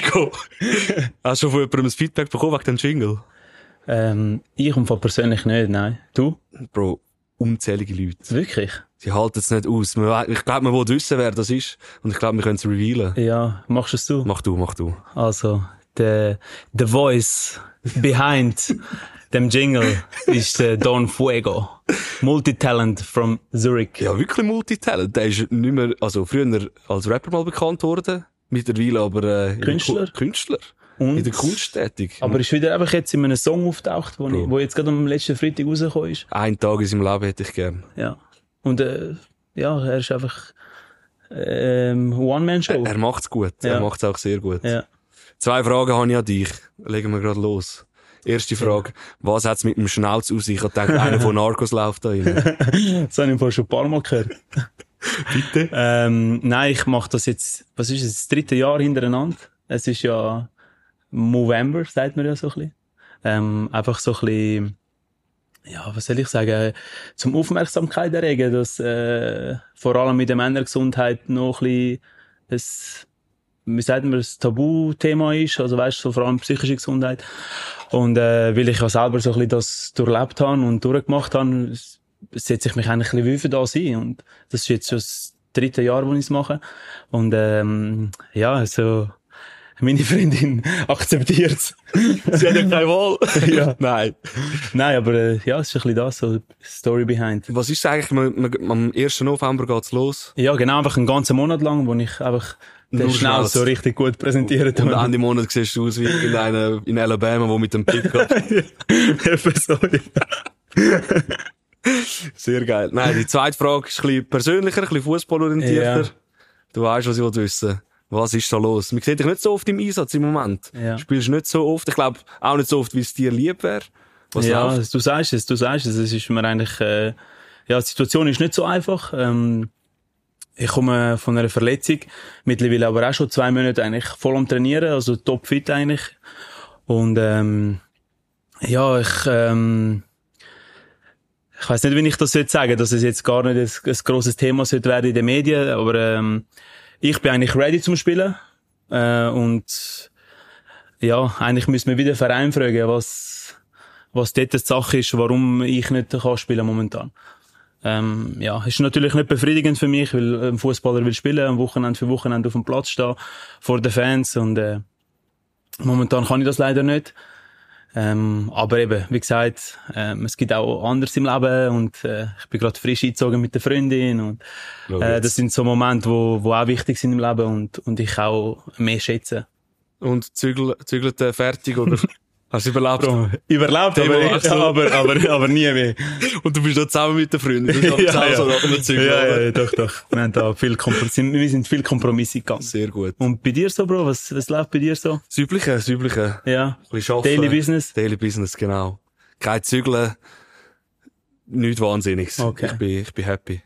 Gekommen. Hast du schon von jemandem ein Feedback bekommen wegen dem Jingle? Ähm, ich und persönlich nicht, nein. Du? Bro, unzählige Leute. Wirklich? Sie halten es nicht aus. Man, ich glaube, man will wissen, wer das ist. Und ich glaube, wir können es revealen. Ja, machst du es du? Mach du, mach du. Also, the, the voice behind dem Jingle ist der Don Fuego. Multitalent from Zurich. Ja, wirklich Multitalent. Der ist nicht mehr, also früher als Rapper mal bekannt worden. Mittlerweile aber, äh, Künstler. Künstler. Und, In der Kunst tätig. aber ist wieder einfach jetzt in einem Song auftaucht, wo, ich, wo jetzt gerade am letzten Freitag rausgekommen ist. Ein Tag in seinem Leben hätte ich gern. Ja. Und, äh, ja, er ist einfach, ähm, One-Man-Show. Er macht's gut. Ja. Er macht's auch sehr gut. Ja. Zwei Fragen habe ich an dich. Legen wir gerade los. Erste Frage. Was hat's mit dem Schnauz aus sich? Ich hab gedacht, einer von Narcos läuft da rein. Das habe ich vorhin schon ein paar Mal gehört. Bitte? Ähm, nein, ich mache das jetzt, was ist es, das dritte Jahr hintereinander. Es ist ja November, sagt man ja so ein bisschen. Ähm, einfach so ein bisschen, ja, was soll ich sagen, zum Aufmerksamkeit erregen, dass äh, vor allem mit der Männergesundheit noch ein bisschen ein, wie sagt man, ein Tabuthema ist, also weißt du, so vor allem psychische Gesundheit. Und äh, weil ich ja selber so ein bisschen das durchlebt habe und durchgemacht habe, setze ich mich eigentlich ein bisschen wie für das ein. Und das ist jetzt schon das dritte Jahr, wo ich es mache. Und ähm, ja, also meine Freundin akzeptiert es. Sie hat ja keine Wahl. ja. Nein. Nein, aber äh, ja, es ist ein bisschen das, so Story behind. Was ist eigentlich, man, am 1. November geht's los. Ja, genau, einfach einen ganzen Monat lang, wo ich einfach den Schnauz. so richtig gut präsentiert Und habe. Ende Monat siehst du aus wie irgendeiner in Alabama, der mit dem Pickup. Eben so, ja. Sehr geil. Nein, die zweite Frage ist ein bisschen persönlicher, ein bisschen fußballorientierter. Ja. Du weißt, was ich wissen Was ist da los? Man sieht dich nicht so oft im Einsatz im Moment. Ja. Du spielst nicht so oft. Ich glaube, auch nicht so oft, wie es dir lieb wäre. Was ja, läuft? du sagst es, du sagst es. Es ist mir eigentlich, äh, ja, die Situation ist nicht so einfach. Ähm, ich komme von einer Verletzung, mittlerweile aber auch schon zwei Monate eigentlich voll am Trainieren, also topfit eigentlich. Und ähm, ja, ich, ähm, ich weiß nicht, wie ich das jetzt sagen, dass es jetzt gar nicht ein, ein grosses Thema sollte werden in den Medien, aber ähm, ich bin eigentlich ready zum Spielen äh, und ja, eigentlich müssen wir wieder Verein fragen, was was dort die Sache ist, warum ich nicht kann spielen momentan. Ähm, ja, ist natürlich nicht befriedigend für mich, weil ein Fußballer will spielen, am Wochenende für Wochenende auf dem Platz stehen, vor den Fans und äh, momentan kann ich das leider nicht. Ähm, aber eben, wie gesagt, ähm, es gibt auch anderes im Leben und äh, ich bin gerade frisch eingezogen mit der Freundin und äh, das sind so Momente, wo, wo auch wichtig sind im Leben und, und ich auch mehr schätze. Und zügel, zügelt äh, fertig oder hast du überlebt? Überlebt, Thema aber, Wechsel. aber, aber, aber nie mehr. Und du bist da zusammen mit der Freundin. Du bist ja, ja, so ja. nach dem ja, oder? ja, doch, doch. Wir haben da viel Kompromiss, wir sind viel Kompromisse gegangen. Sehr gut. Und bei dir so, Bro? Was, was läuft bei dir so? Das Übliche, das Übliche. Ja. Ein bisschen arbeiten. Daily Business? Daily Business, genau. Kein Zügeln. Nichts Wahnsinniges. Okay. Ich bin, ich bin happy.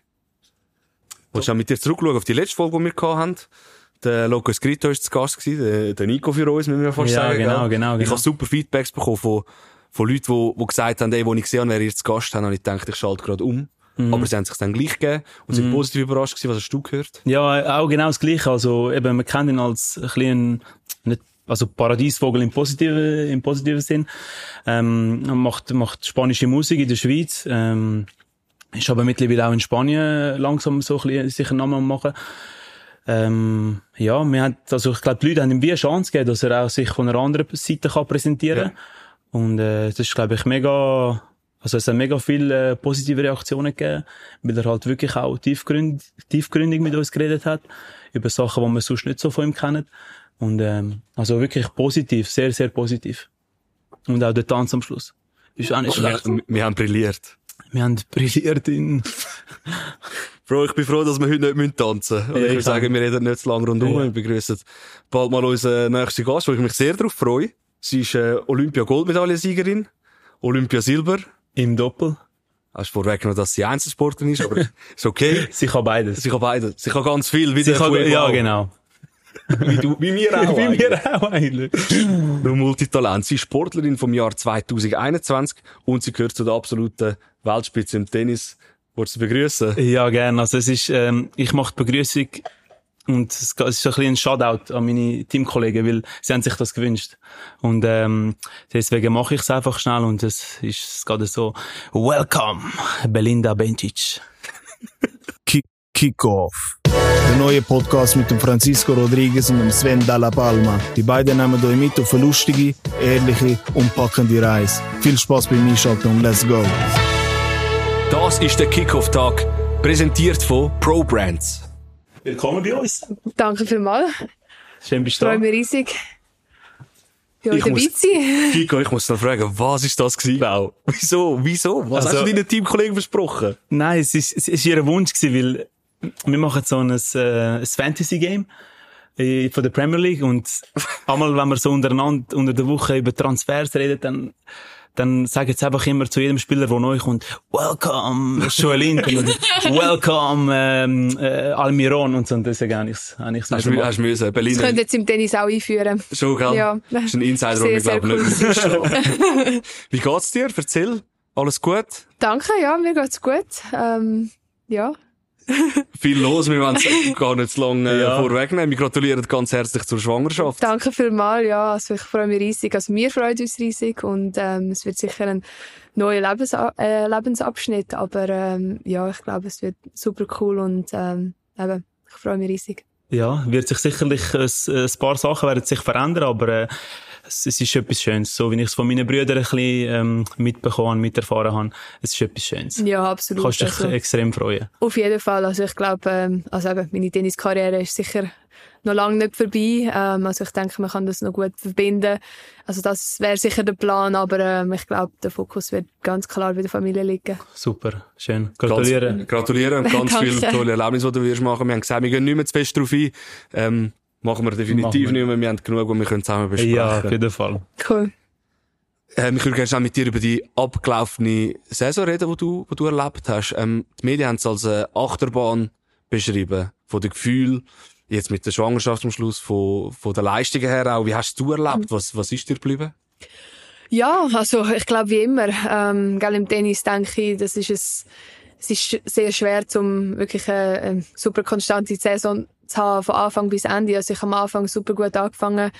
Willst du auch mit dir zurückschauen auf die letzte Folge, die wir haben? Der Loco Escrito war zu Gast, gewesen, der, der Nico für uns, müssen wir fast Ja, sagen. genau, gell? genau, Ich genau. habe super Feedbacks bekommen von, von Leuten, die, die gesagt haben, ey, wo ich gesehen habe, wer ihr zu Gast haben, habe ich gedacht, ich schalte gerade um. Mhm. Aber sie haben sich dann gleich gegeben und sind positiv überrascht gewesen. Was hast du gehört? Ja, auch genau das Gleiche. Also, eben, man kennt ihn als ein bisschen, nicht, also Paradiesvogel im positiven, im positiven Sinn. Ähm, er macht, macht spanische Musik in der Schweiz. Ähm, ist aber mittlerweile auch in Spanien langsam so ein bisschen sich einen Namen am machen. Ähm, ja, wir haben, also ich glaube, die Leute haben ihm wie eine Chance gegeben, dass er auch sich von einer anderen Seite kann präsentieren kann. Und äh, das ist, glaube ich, mega, also es hat mega viele äh, positive Reaktionen gegeben, weil er halt wirklich auch tiefgründ, tiefgründig mit uns geredet hat, über Sachen, die wir sonst nicht so von ihm kennen. Und ähm, also wirklich positiv, sehr, sehr positiv. Und auch der Tanz am Schluss. Ist auch nicht schlecht. Wir, wir haben brilliert. Wir haben brilliert in... Bro, ich bin froh, dass wir heute nicht tanzen müssen. Ja, ich würde ich sagen, wir reden nicht zu lange rundum. Ja. Wir begrüßen bald mal unseren nächsten Gast, wo ich mich sehr darauf freue. Sie ist äh, Olympia-Goldmedaillensiegerin, Olympia-Silber. Im Doppel. Hast vorweggenommen, dass sie Einzelsportlerin ist, aber ist okay. Sie kann beides. Sie kann beide. Sie kann ganz viel, wie Sie kann, Fuego ja, genau. Wie, du, wie wir auch. Wie wir auch eigentlich. Du Multitalent. Sie ist Sportlerin vom Jahr 2021 und sie gehört zu der absoluten Weltspitze im Tennis. Wolltest du begrüßen? Ja, gerne. Also es ist, ähm, ich mache die Begrüßung und es ist so ein bisschen ein Shoutout an meine Teamkollegen, weil sie haben sich das gewünscht. Und ähm, deswegen mache ich es einfach schnell und es ist gerade so Welcome, Belinda Bencic. Kick Kickoff. Der neue Podcast mit dem Francisco Rodriguez und dem Sven Dalla Palma. Die beiden nehmen euch mit auf eine lustige, ehrliche und packende Reise. Viel Spaß beim Einschalten und let's go. Das ist der Kickoff-Tag, präsentiert von Pro Brands. Willkommen bei uns. Danke vielmals. Schön bist Ich du freue da. mich riesig. Ja, Ich muss-. Kiko, ich muss noch fragen, was ist das gewesen? Wow. Wieso? Wieso? Was Also- hast du deinen Teamkollegen versprochen? Nein, es ist, es ist ihr Wunsch gewesen, weil wir machen so ein, äh, ein Fantasy-Game äh, von der Premier League und einmal, wenn wir so untereinander unter der Woche über Transfers reden, dann dann sage jetzt einfach immer zu jedem Spieler, der neu kommt, Welcome, Joelin, Welcome, ähm, äh, Almiron und so. Und deswegen habe ich es habe ich's Hast du, nicht hast du müssen, Das Berlin. könnt ihr jetzt im Tennis auch einführen. Schon, gell? Ja. Das ist ein Insider, den ich sehr glaube cool. nicht. Wie geht's dir? Erzähl. Alles gut? Danke, ja, mir geht's gut. Ähm, ja. Viel los, wir wollen es gar nicht zu lange äh, Ja. vorwegnehmen. Wir gratulieren ganz herzlich zur Schwangerschaft. Danke vielmals, ja. Also ich freue mich riesig. Also wir freuen uns riesig und ähm, es wird sicher ein neuer Lebens äh, Lebensabschnitt. Aber ähm, ja, ich glaube, es wird super cool und ähm, eben, ich freue mich riesig. Ja, wird sich sicherlich ein, ein paar Sachen werden sich verändern, aber äh, es, es ist etwas Schönes. So wie ich es von meinen Brüdern ein bisschen ähm, mitbekommen miterfahren habe, es ist etwas Schönes. Ja, absolut. Kannst dich Also, extrem freuen. Auf jeden Fall. Also ich glaube, ähm, also eben, meine Tenniskarriere ist sicher noch lange nicht vorbei. Ähm, also ich denke, man kann das noch gut verbinden. Also das wäre sicher der Plan, aber ähm, ich glaube, der Fokus wird ganz klar bei der Familie liegen. Super, schön. Ganz, Gratuliere. gratulieren und ganz viele tolle Erlebnisse, die du wirst machen. Wir haben gesagt, wir gehen nicht mehr zu fest drauf ein. Ähm, machen wir definitiv Machen wir. nicht mehr. Wir haben genug, was wir können zusammen besprechen Ja, auf jeden Fall. Cool. Ähm, ich würde gerne schnell mit dir über die abgelaufene Saison reden, die du, die du erlebt hast. Ähm, die Medien haben es als eine Achterbahn beschrieben. Von den Gefühlen, jetzt mit der Schwangerschaft am Schluss, von, von der Leistungen her auch. Wie hast du erlebt? Was, was ist dir geblieben? Ja, also ich glaube wie immer, ähm, gell, im Tennis denke ich, das ist es, es ist sehr schwer, zum wirklich eine, eine super konstante Saison zu haben, von Anfang bis Ende. Also ich habe am Anfang super gut angefangen,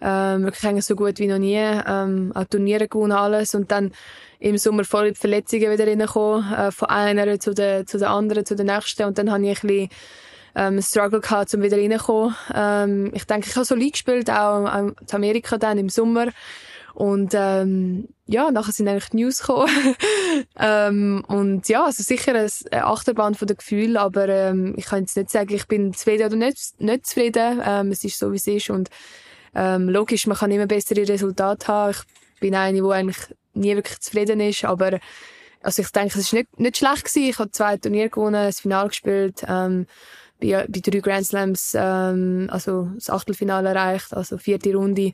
ähm, wirklich eigentlich so gut wie noch nie, ähm, auch Turniere gewonnen, alles. Und dann im Sommer voll in die Verletzungen wieder reingekommen, äh, von einer zu der, zu der anderen, zu der nächsten. Und dann habe ich ein bisschen, ähm, Struggle gehabt, um wieder reinzukommen. Ähm, ich denke, ich habe so League gespielt, auch, auch in Amerika dann im Sommer. Und ähm, ja, nachher sind eigentlich die News gekommen. ähm, und ja, also sicher ein- eine Achterbahn von den Gefühlen, aber ähm, ich kann jetzt nicht sagen, ich bin zufrieden oder nicht, nicht zufrieden. Ähm, es ist so, wie es ist. Und ähm, logisch, man kann immer bessere Resultate haben. Ich bin eine, die eigentlich nie wirklich zufrieden ist, aber also ich denke, es war nicht, nicht schlecht gewesen. Ich habe zwei Turniere gewonnen, das Finale gespielt, ähm, bei, bei drei Grand Slams, ähm, also das Achtelfinale erreicht, also vierte Runde.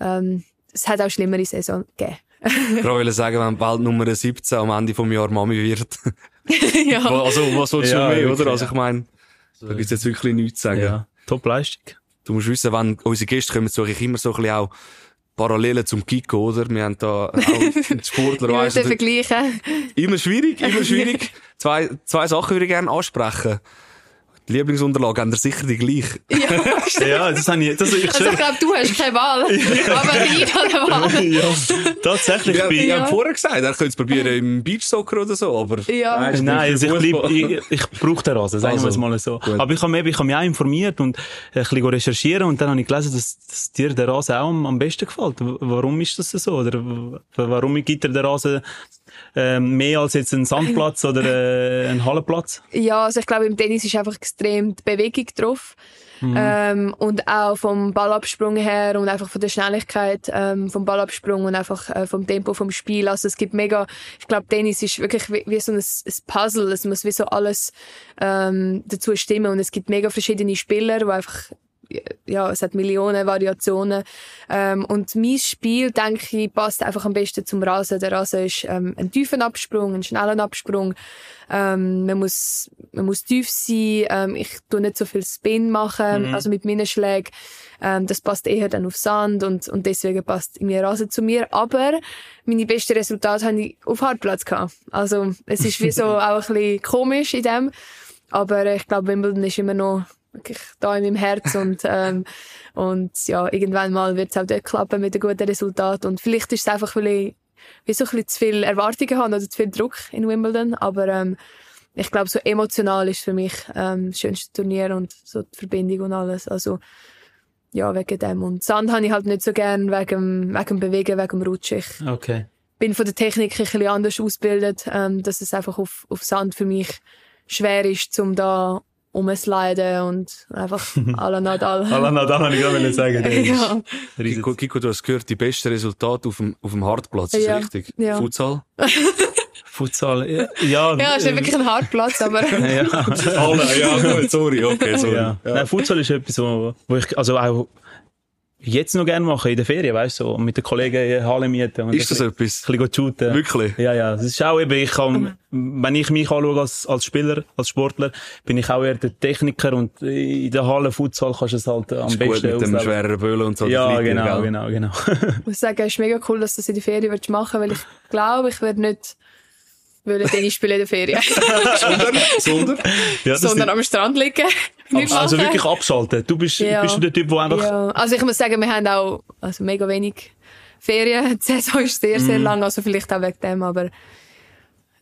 Ähm, es hat auch schlimmere Saison gegeben. Ich wollte sagen, wenn bald Nummer 17 am Ende vom Jahr Mami wird. ja. also, was willst du Ja, mehr, wirklich, oder? Also, ja. ich meine, da gibt's jetzt wirklich nichts zu sagen. Ja, Top-Leistung. Du musst wissen, wenn unsere Gäste kommen, suche ich immer so ein bisschen auch Parallelen zum Kiko, oder? Wir haben da auch einen Sportler, Ich weißt du, vergleichen. immer schwierig, immer schwierig. zwei, zwei Sachen würde ich gerne ansprechen. Die Lieblingsunterlagen haben sicher die gleiche. Ja. Ja, das habe ich, das, ich Also ich glaube, du hast keine Wahl. aber ich habe eine Wahl. ja, tatsächlich Ja, bin ich Ja. habe vorher gesagt, er könnte es probieren im Beachsoccer oder so, aber... Ja. Nein, ist Nein, also ich, bleib, ich, ich brauche den Rasen, sagen wir es Also, mal so. gut. Aber ich habe mich, ich habe mich auch informiert und ein bisschen recherchieren und dann habe ich gelesen, dass, dass dir der Rasen auch am, am besten gefällt. Warum ist das so? Oder warum gibt dir der Rasen ähm, mehr als jetzt ein Sandplatz oder äh, ein Hallenplatz? Ja, also ich glaube, im Tennis ist einfach extrem die Bewegung drauf. Ähm, und auch vom Ballabsprung her und einfach von der Schnelligkeit ähm, vom Ballabsprung und einfach äh, vom Tempo vom Spiel. Also es gibt mega, ich glaube, Tennis ist wirklich wie, wie so ein, ein Puzzle. Es muss wie so alles ähm, dazu stimmen und es gibt mega verschiedene Spieler, die einfach ja, es hat Millionen Variationen. Ähm, und mein Spiel, denke ich, passt einfach am besten zum Rasen. Der Rasen ist ähm, ein tiefen Absprung, ein schneller Absprung. Ähm, man muss, man muss tief sein. Ähm, ich tu nicht so viel Spin machen, also mit meinen Schlägen. Ähm, das passt eher dann auf Sand und, und deswegen passt irgendwie Rasen zu mir. Aber meine besten Resultate habe ich auf Hartplatz gehabt. Also, es ist wie so auch ein bisschen komisch in dem. Aber ich glaube, Wimbledon ist immer noch wirklich da in meinem Herz und, ähm, und ja, irgendwann mal wird es auch dort klappen mit einem guten Resultat und vielleicht ist es einfach, weil ich wie so ein bisschen zu viel Erwartungen habe oder zu viel Druck in Wimbledon, aber ähm, ich glaube, so emotional ist für mich ähm, das schönste Turnier und so die Verbindung und alles. Also ja, wegen dem. Und Sand habe ich halt nicht so gern wegen, wegen dem Bewegen, wegen dem Rutschen. Ich Okay. bin von der Technik ein bisschen anders ausgebildet, ähm, dass es einfach auf, auf Sand für mich schwer ist, um da umzusliden und einfach à la Nadal. Alan Nadal habe ich gerade sagen. der ja. Kiko, Kiko, du hast gehört, die besten Resultate auf dem, auf dem Hartplatz, ist Ja, richtig? ja. Futsal? Futsal, ja. Ja, ja, ist nicht ähm, wirklich ein Hartplatz, aber ja. Alle, ja, gut, sorry, okay, sorry. ja. Nein, Futsal ist etwas, wo, wo ich, also auch jetzt noch gerne mache in der Ferien, weißt du, so, mit den Kollegen in Halle mieten. Und Ist das ein etwas? bisschen go shooten. Wirklich? Ja, ja. Das ist auch eben, ich kann, wenn ich mich anschaue als, als Spieler, als Sportler, bin ich auch eher der Techniker und in der Halle Futsal kannst du es halt am Ist gut besten mit dem schweren Böllen und so. Ja, genau, gell? genau, genau. ich muss sagen, es ist mega cool, dass du das in der Ferien willst machen weil ich glaube, ich werde nicht wollen Tennis spielen in der Ferien, Sondern, sondern? ja, sondern am Strand liegen. Also wirklich abschalten. Du bist, Ja. bist du der Typ, der einfach, Ja, also ich muss sagen, wir haben auch also mega wenig Ferien. Die Saison ist sehr, sehr Mhm. lang, also vielleicht auch wegen dem, aber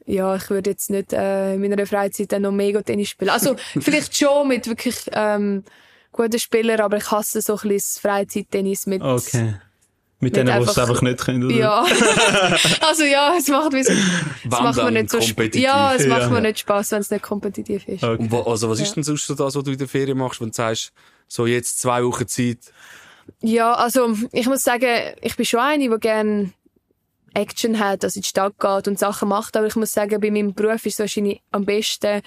ja, ich würde jetzt nicht äh, in meiner Freizeit dann noch mega Tennis spielen. Also vielleicht schon mit wirklich ähm, guten Spielern, aber ich hasse so ein bisschen Freizeit-Tennis mit... okay. Mit denen, die es einfach- nicht können, oder? Ja. also ja, es macht, mir so- es macht mir nicht so Spaß. Ja, es macht Ja. mir nicht Spaß, wenn es nicht kompetitiv ist. Okay. Und wa- also, was Ja. ist denn sonst so das, was du in der Ferien machst, wenn du sagst, so jetzt zwei Wochen Zeit, Ja, also ich muss sagen, ich bin schon eine, die gerne Action hat, also in die Stadt geht und Sachen macht, aber ich muss sagen, bei meinem Beruf ist es wahrscheinlich am besten,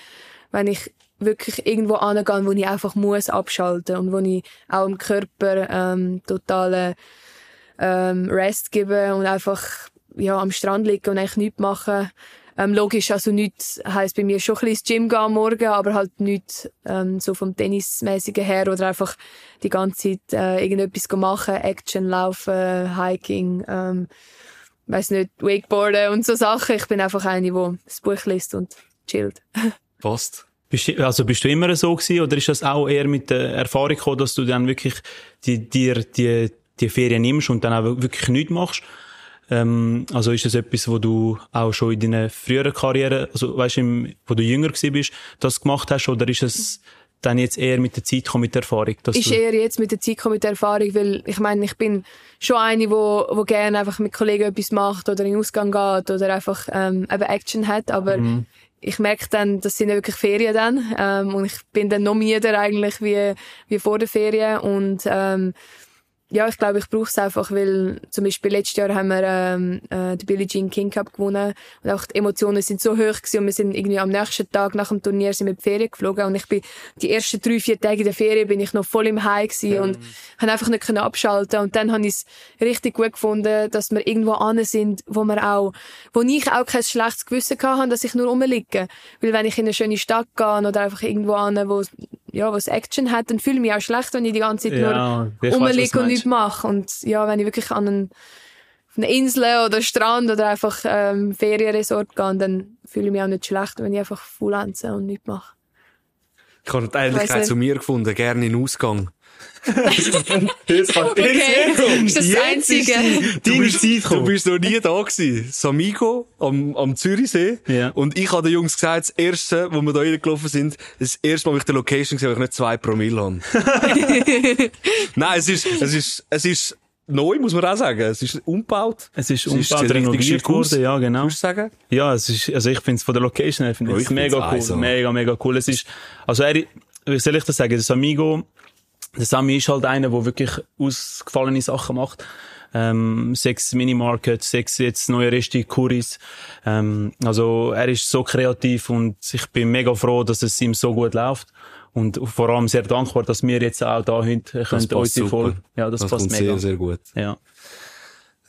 wenn ich wirklich irgendwo angehe, wo ich einfach muss abschalten und wo ich auch dem Körper ähm, totalen ähm, Rest gebe und einfach ja, am Strand liegen und eigentlich nichts machen. Ähm, logisch, also nichts heisst bei mir schon ein bisschen ins Gym gehen am Morgen, aber halt nichts ähm, so vom Tennismäßigen her oder einfach die ganze Zeit äh, irgendetwas machen, Action, Laufen, Hiking, ähm, weiß nicht, Wakeboarden und so Sachen. Ich bin einfach eine, die das Buch liest und chillt. passt? Also bist du immer so gewesen, oder ist das auch eher mit der Erfahrung gekommen, dass du dann wirklich die, dir die, die Ferien nimmst und dann auch wirklich nichts machst? Ähm, also ist das etwas, wo du auch schon in deiner früheren Karriere, also weißt du, wo du jünger gewesen bist, das gemacht hast, oder ist es dann jetzt eher mit der Zeit gekommen, mit der Erfahrung? Dass ist eher jetzt mit der Zeit gekommen, mit der Erfahrung, weil ich meine, ich bin schon eine, wo, wo gerne einfach mit Kollegen etwas macht oder in den Ausgang geht oder einfach ähm, eben Action hat, aber ich merke dann, das sind ja wirklich Ferien dann ähm, und ich bin dann noch müder eigentlich wie, wie vor der Ferien und ähm, ja, ich glaube, ich brauche es einfach, weil zum Beispiel letztes Jahr haben wir ähm, äh, den Billie Jean King Cup gewonnen und auch die Emotionen sind so hoch gewesen und wir sind irgendwie am nächsten Tag nach dem Turnier sind wir in die Ferien geflogen und ich bin die ersten drei, vier Tage der Ferien bin ich noch voll im High gewesen und habe einfach nicht können abschalten und dann habe ich es richtig gut gefunden, dass wir irgendwo an sind, wo wir auch, wo ich auch kein schlechtes Gewissen habe, dass ich nur rumliege, weil wenn ich in eine schöne Stadt gehe oder einfach irgendwo an, wo ja, wo es Action hat, dann fühle ich mich auch schlecht, wenn ich die ganze Zeit Ja, nur was rumliege und nichts mache. Und ja, wenn ich wirklich an einen, auf eine Insel oder Strand oder einfach ähm, Ferienresort gehe, dann fühle ich mich auch nicht schlecht, wenn ich einfach faulenze und nichts mache. Ich habe die Ähnlichkeit zu mir gefunden, gerne in den Ausgang. Okay, ist das das Einzige. Zeit Du gekommen. bist noch nie da gewesen. Samigo am, am Zürichsee. Ja. Und ich habe den Jungs gesagt, das erste, wo wir da reingelaufen sind, das erste Mal, wo ich die Location gesehen habe, ich nicht zwei Promille habe. Nein, es ist, es ist, es ist neu, muss man auch sagen. Es ist umgebaut. Es ist Es ist umgebaut, richtig renoviert worden, ja, genau. Du sagen? Ja, es ist, also ich finde es von der Location her, finde Oh, ich mega cool. also. Mega, mega cool. Es ist, also er, wie soll ich das sagen? Das Amigo, der Sami ist halt einer, der wirklich ausgefallene Sachen macht. Ähm, sechs Minimarket, sechs jetzt neue Reste, Kuris. Ähm, also er ist so kreativ und ich bin mega froh, dass es ihm so gut läuft. Und vor allem sehr dankbar, dass wir jetzt auch da heute können, passt unsere. Folge. Ja, das, Das passt mega. sehr, sehr gut. Ja.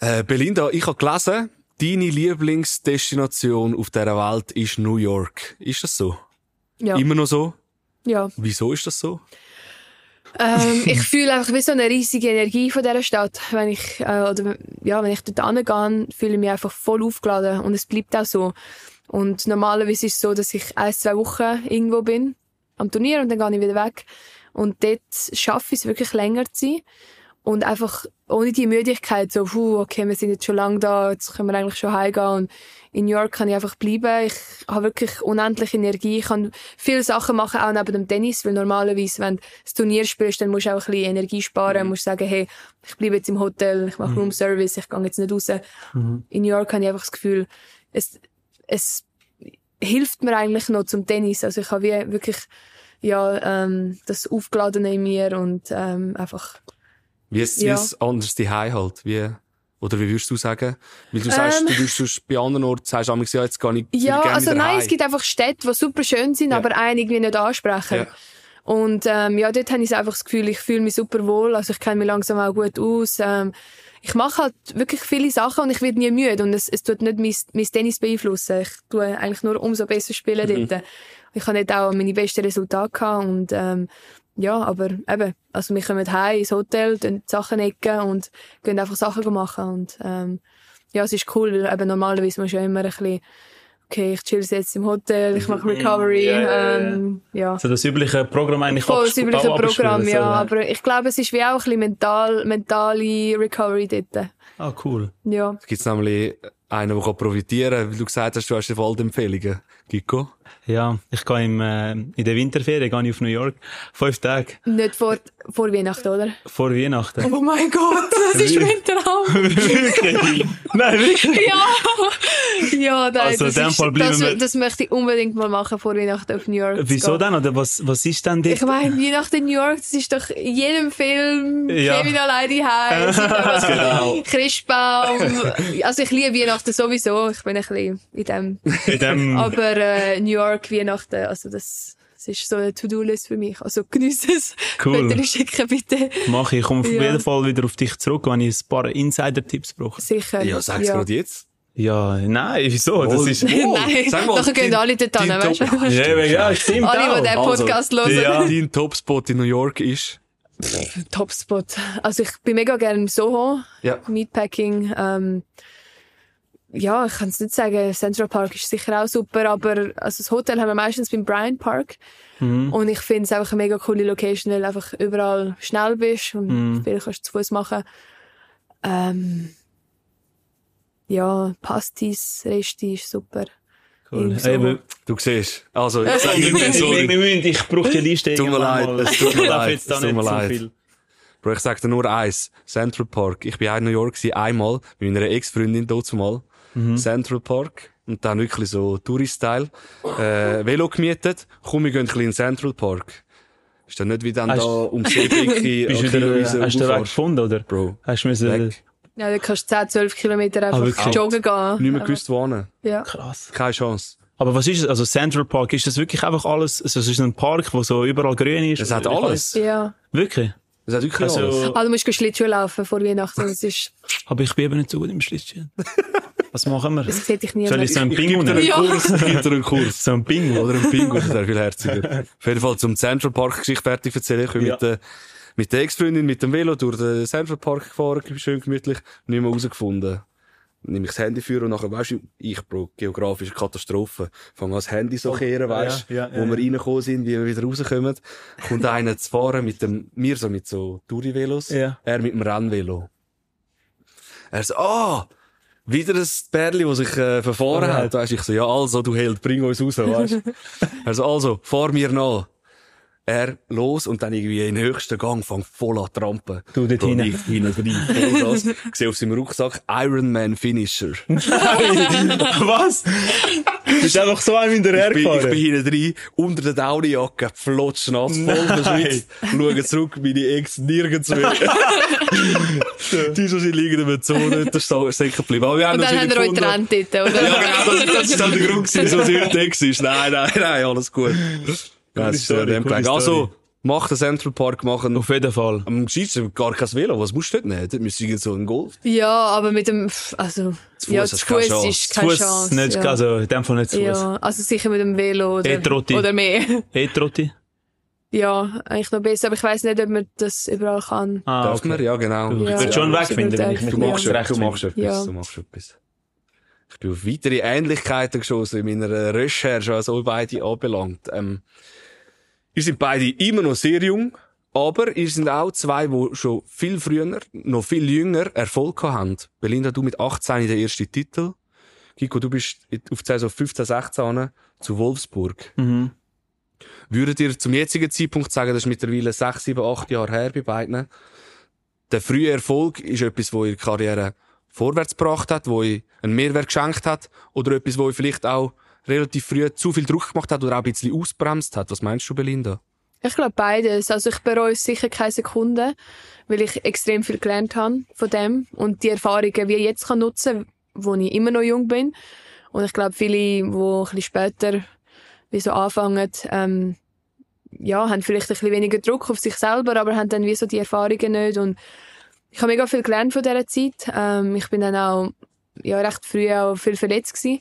Äh, Belinda, ich habe gelesen, deine Lieblingsdestination auf dieser Welt ist New York. Ist das so? Ja, Immer noch so? ja. Wieso ist das so? Ähm, ich fühle einfach wie so eine riesige Energie von dieser Stadt. Wenn ich, äh, oder, ja, wenn ich dort angehe, fühle ich mich einfach voll aufgeladen. Und es bleibt auch so. Und normalerweise ist es so, dass ich ein, zwei Wochen irgendwo bin, am Turnier, und dann gehe ich wieder weg. Und dort schaffe ich es wirklich länger zu sein. Und einfach ohne die Müdigkeit, so, puh, okay, wir sind jetzt schon lange da, jetzt können wir eigentlich schon heimgehen. Und in New York kann ich einfach bleiben. Ich habe wirklich unendlich Energie. Ich kann viele Sachen machen, auch neben dem Tennis, weil normalerweise, wenn du das Turnier spielst, dann musst du auch ein bisschen Energie sparen, mhm. musst sagen, hey, ich bleibe jetzt im Hotel, ich mache mhm. Room Service, ich gehe jetzt nicht raus. Mhm. In New York habe ich einfach das Gefühl, es, es hilft mir eigentlich noch zum Tennis. Also ich habe wie wirklich, ja, ähm, das Aufgeladene in mir und ähm, einfach wie ist, ja. ist anders die halt? Wie, oder wie würdest du sagen? Weil du sagst, ähm, du würdest bei anderen Orten sagst, ja, jetzt gar nicht Ja, also nein, heim. es gibt einfach Städte, die super schön sind, ja. aber einen irgendwie nicht ansprechen. Ja. Und ähm, ja, dort habe ich einfach das Gefühl, ich fühle mich super wohl, also ich kenne mich langsam auch gut aus. Ähm, ich mache halt wirklich viele Sachen und ich werde nie müde und es, es tut nicht mein, mein Tennis beeinflussen. Ich tue eigentlich nur umso besser spielen mhm. dort. Ich habe nicht auch meine besten Resultate gehabt und ähm, ja, aber eben, also wir kommen heim ins Hotel, dann Sachen ecken und gehen einfach Sachen machen und ähm, ja, es ist cool, weil eben normalerweise muss ja immer ein bisschen okay, ich chill jetzt im Hotel, ich mache. Recovery, yeah, yeah, ähm, ja. So das übliche Programm eigentlich Voll das übliche Programm, ja, aber ich glaube, es ist wie auch ein bisschen mental, mentale Recovery dort. Ah, cool. Ja. Es gibt nämlich einen, der profitieren kann, weil du gesagt hast, du hast Waldempfehlungen. Giko? Ja, ich gehe im, äh, in der Winterferien gehe ich auf New York. Fünf Tage. Nicht vor, vor Weihnachten, oder? Vor Weihnachten. Oh mein Gott, das ist Winterraum. wirklich? Nein, wirklich? Ja. Ja, nein, also, das, ist, das, das, möchte ich unbedingt mal machen vor Weihnachten auf New York. Wieso denn? Oder was, was ist denn das? Ich meine, Weihnachten in New York, das ist doch in jedem Film ja. Kevin alleine heim. genau. Christbaum. Also ich liebe Weihnachten sowieso. Ich bin ein bisschen in dem. In dem. Aber äh, New York, Weihnachten, also das, das ist so eine To-Do-List für mich. Also genieße es. Cool. Bitte schicken, bitte. Mach ich. Ich komme auf ja. jeden Fall wieder auf dich zurück, wenn ich ein paar Insider-Tipps brauche. Sicher. Ja, sag's ja. gerade jetzt. Ja, nein, wieso? Das oh, ist, oh, nein, sag mal, nachher gehen alle dort hin, weißt du? Ja, ja, stimmt Alle, die diesen Podcast also, hören. Ja. Dein Topspot in New York ist? Topspot. Also ich bin mega gerne im Soho. Ja. Meatpacking. Ähm, ja, ich kann es nicht sagen, Central Park ist sicher auch super, aber also das Hotel haben wir meistens beim Bryant Park. Mhm. Und ich finde es einfach eine mega coole Location, weil du einfach überall schnell bist und mhm. viel kannst du zu Fuß machen. Ähm, ja, Pastis, Resti ist super. Cool. So. Eben, du siehst. Also, ich sag nicht mehr so. Ich brauche die Liste Tut mir leid, es tut mir leid, es tut mir leid. Bro, ich sag dir nur eins. Central Park. Ich bin auch in New York gewesen, einmal, mit meiner Ex-Freundin dort mal. Mhm. Central Park. Und dann wirklich so Tourist-Style. Äh, Velo gemietet. Komm, wir gehen ein bisschen in Central Park. Ist dann nicht wie dann hast, da um Seebecke, Bist du wieder, hast du den Weg gefunden, oder? Bro. Hast du müssen, ja, du kannst 10, 12 Kilometer einfach ah, joggen gehen. Nicht mehr gewusst, wohnen. Ja. Krass. Keine Chance. Aber was ist es? Also Central Park, ist das wirklich einfach alles, also es ist ein Park, wo so überall grün ist? Es hat alles. Ja. Wirklich? Es hat wirklich also, alles. Ah, du musst Schlittschuh laufen vor Weihnachten, das ist... Aber ich bin eben nicht so gut im Schlittschuh. Was machen wir? Das sieht dich nie Soll ich so einen Pingu nehmen? Ja. Kurs, gibt einen Kurs. So ein Pingu. Oder ein Pingu, das wäre viel herziger. Auf jeden Fall zum Central Park Geschichte fertig erzählen. Ich ja. mit der mit der Ex-Freundin mit dem Velo durch den Central Park gefahren, schön gemütlich, nicht mehr rausgefunden. Nehme ich das Handy für und nachher, weißt du, ich, Bro, geografische Katastrophe. Fange an das Handy so kehren, weißt du, ja, ja, wo wir reingekommen sind, wie wir wieder rauskommen. Kommt einer zu fahren mit dem, mir so mit so Touri-Velos, ja. er mit dem Rennvelo. Er so, ah! Oh, wieder ein Bärli, das sich äh, verfahren oh, hat. Weißt, ich so, ja, also, du Held, bring uns raus, weißt Er so, also, fahr mir nach er los und dann irgendwie in höchsten Gang fängt voll an trampen. Du dort hinten. Ich hinten rein, Vollgas. sehe auf seinem Rucksack Ironman Finisher. Was? Du bist einfach so einem hinterher ich bin, ich bin hinten rein, unter der Daunijacke, flotsch nass, voll verschwitzt, schaue zurück, meine Ex nirgends mehr. Die liegen in der Zone, das ist sicher geblieben. Aber wir haben und dann haben wir euch getrennt dort, oder? ja, genau, das, das ist dann der Grund gewesen, wieso sie heute ist. Nein, nein, nein, alles gut. Ja, es ist so dem Also, mach den Central Park machen. Auf jeden Fall. Am Schießen gar kein Velo. Was musst du dort nehmen? Dort müsstest du so einen Golf. Ja, aber mit dem, also, zu Fuß ja, zu Fuß ist keine Fuß Chance. Nicht, ja. also, in dem Fall nicht zu Fuß. Ja, also sicher mit dem Velo oder, e oder mehr. E-Trotti? Ja, eigentlich noch besser, aber ich weiss nicht, ob man das überall kann. Ah, Darf okay. man? Ja, genau. Du ja, schon einen Weg finden, wenn ich nicht Du machst, ja. du machst etwas, ja. du machst etwas. Ich bin auf weitere Ähnlichkeiten geschossen in meiner Recherche, was all beide anbelangt. Ähm, Ihr seid beide immer noch sehr jung. Aber ihr sind auch zwei, die schon viel früher, noch viel jünger Erfolg gehabt haben. Belinda, du mit 18 der erste Titel. Kiko, du bist auf die Saison 15, 16 zu Wolfsburg. Mhm. Würdet ihr zum jetzigen Zeitpunkt sagen, das ist mittlerweile 6, 7, 8 Jahre her bei beiden, der frühe Erfolg ist etwas, wo ihr Karriere vorwärts gebracht hat, wo ihr einen Mehrwert geschenkt hat, oder etwas, wo ihr vielleicht auch relativ früh zu viel Druck gemacht hat oder auch ein bisschen ausbremst hat? Was meinst du, Belinda? Ich glaube beides. Also ich bereue sicher keine Sekunde, weil ich extrem viel gelernt habe von dem und die Erfahrungen wie ich jetzt kann nutzen, wo ich immer noch jung bin. Und ich glaube viele, die ein bisschen später wie so anfangen, ähm, ja, haben vielleicht ein bisschen weniger Druck auf sich selber, aber haben dann wie so die Erfahrungen nicht und ich habe mega viel gelernt von dieser Zeit. Ähm, ich bin dann auch ja, recht früh auch viel verletzt gewesen.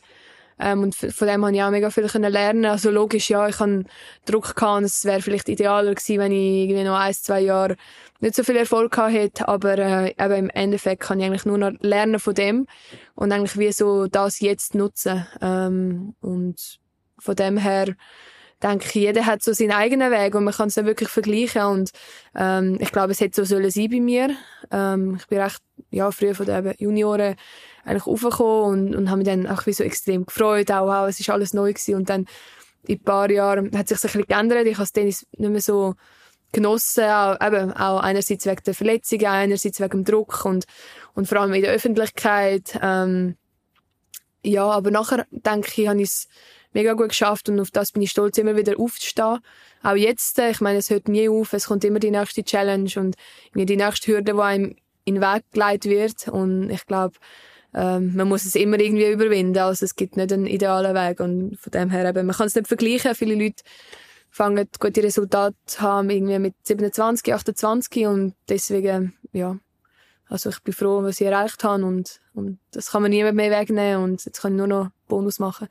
Ähm, und von dem habe ich auch mega viel lernen. Also logisch, ja, ich habe Druck gehabt und es wäre vielleicht idealer gewesen, wenn ich irgendwie noch ein, zwei Jahre nicht so viel Erfolg gehabt hätte. Aber äh, eben im Endeffekt kann ich eigentlich nur noch lernen von dem und eigentlich wie so das jetzt nutzen. Ähm, und von dem her denke ich, jeder hat so seinen eigenen Weg und man kann es dann wirklich vergleichen und ähm, ich glaube, es hätte so sollen sein bei mir. Ähm, ich bin recht ja, früher von den Junioren eigentlich aufgekommen und, und habe mich dann auch wie so extrem gefreut, auch, auch es ist alles neu gewesen und dann in ein paar Jahren hat sich ein bisschen geändert, ich habe Tennis nicht mehr so genossen, auch, eben, auch einerseits wegen der Verletzungen, einerseits wegen dem Druck und, und vor allem in der Öffentlichkeit. Ähm, ja, aber nachher denke ich, habe ich es mega gut geschafft und auf das bin ich stolz, immer wieder aufzustehen. Auch jetzt, äh, ich meine, es hört nie auf, es kommt immer die nächste Challenge und die nächste Hürde, die einem in den Weg geleitet wird und ich glaube, ähm, man muss es immer irgendwie überwinden, also es gibt nicht einen idealen Weg und von dem her eben, man kann es nicht vergleichen, viele Leute fangen gute Resultate haben, irgendwie mit 27, 28 und deswegen, ja, also ich bin froh, was ich erreicht habe und, und das kann man niemand mehr wegnehmen und jetzt kann ich nur noch Bonus machen.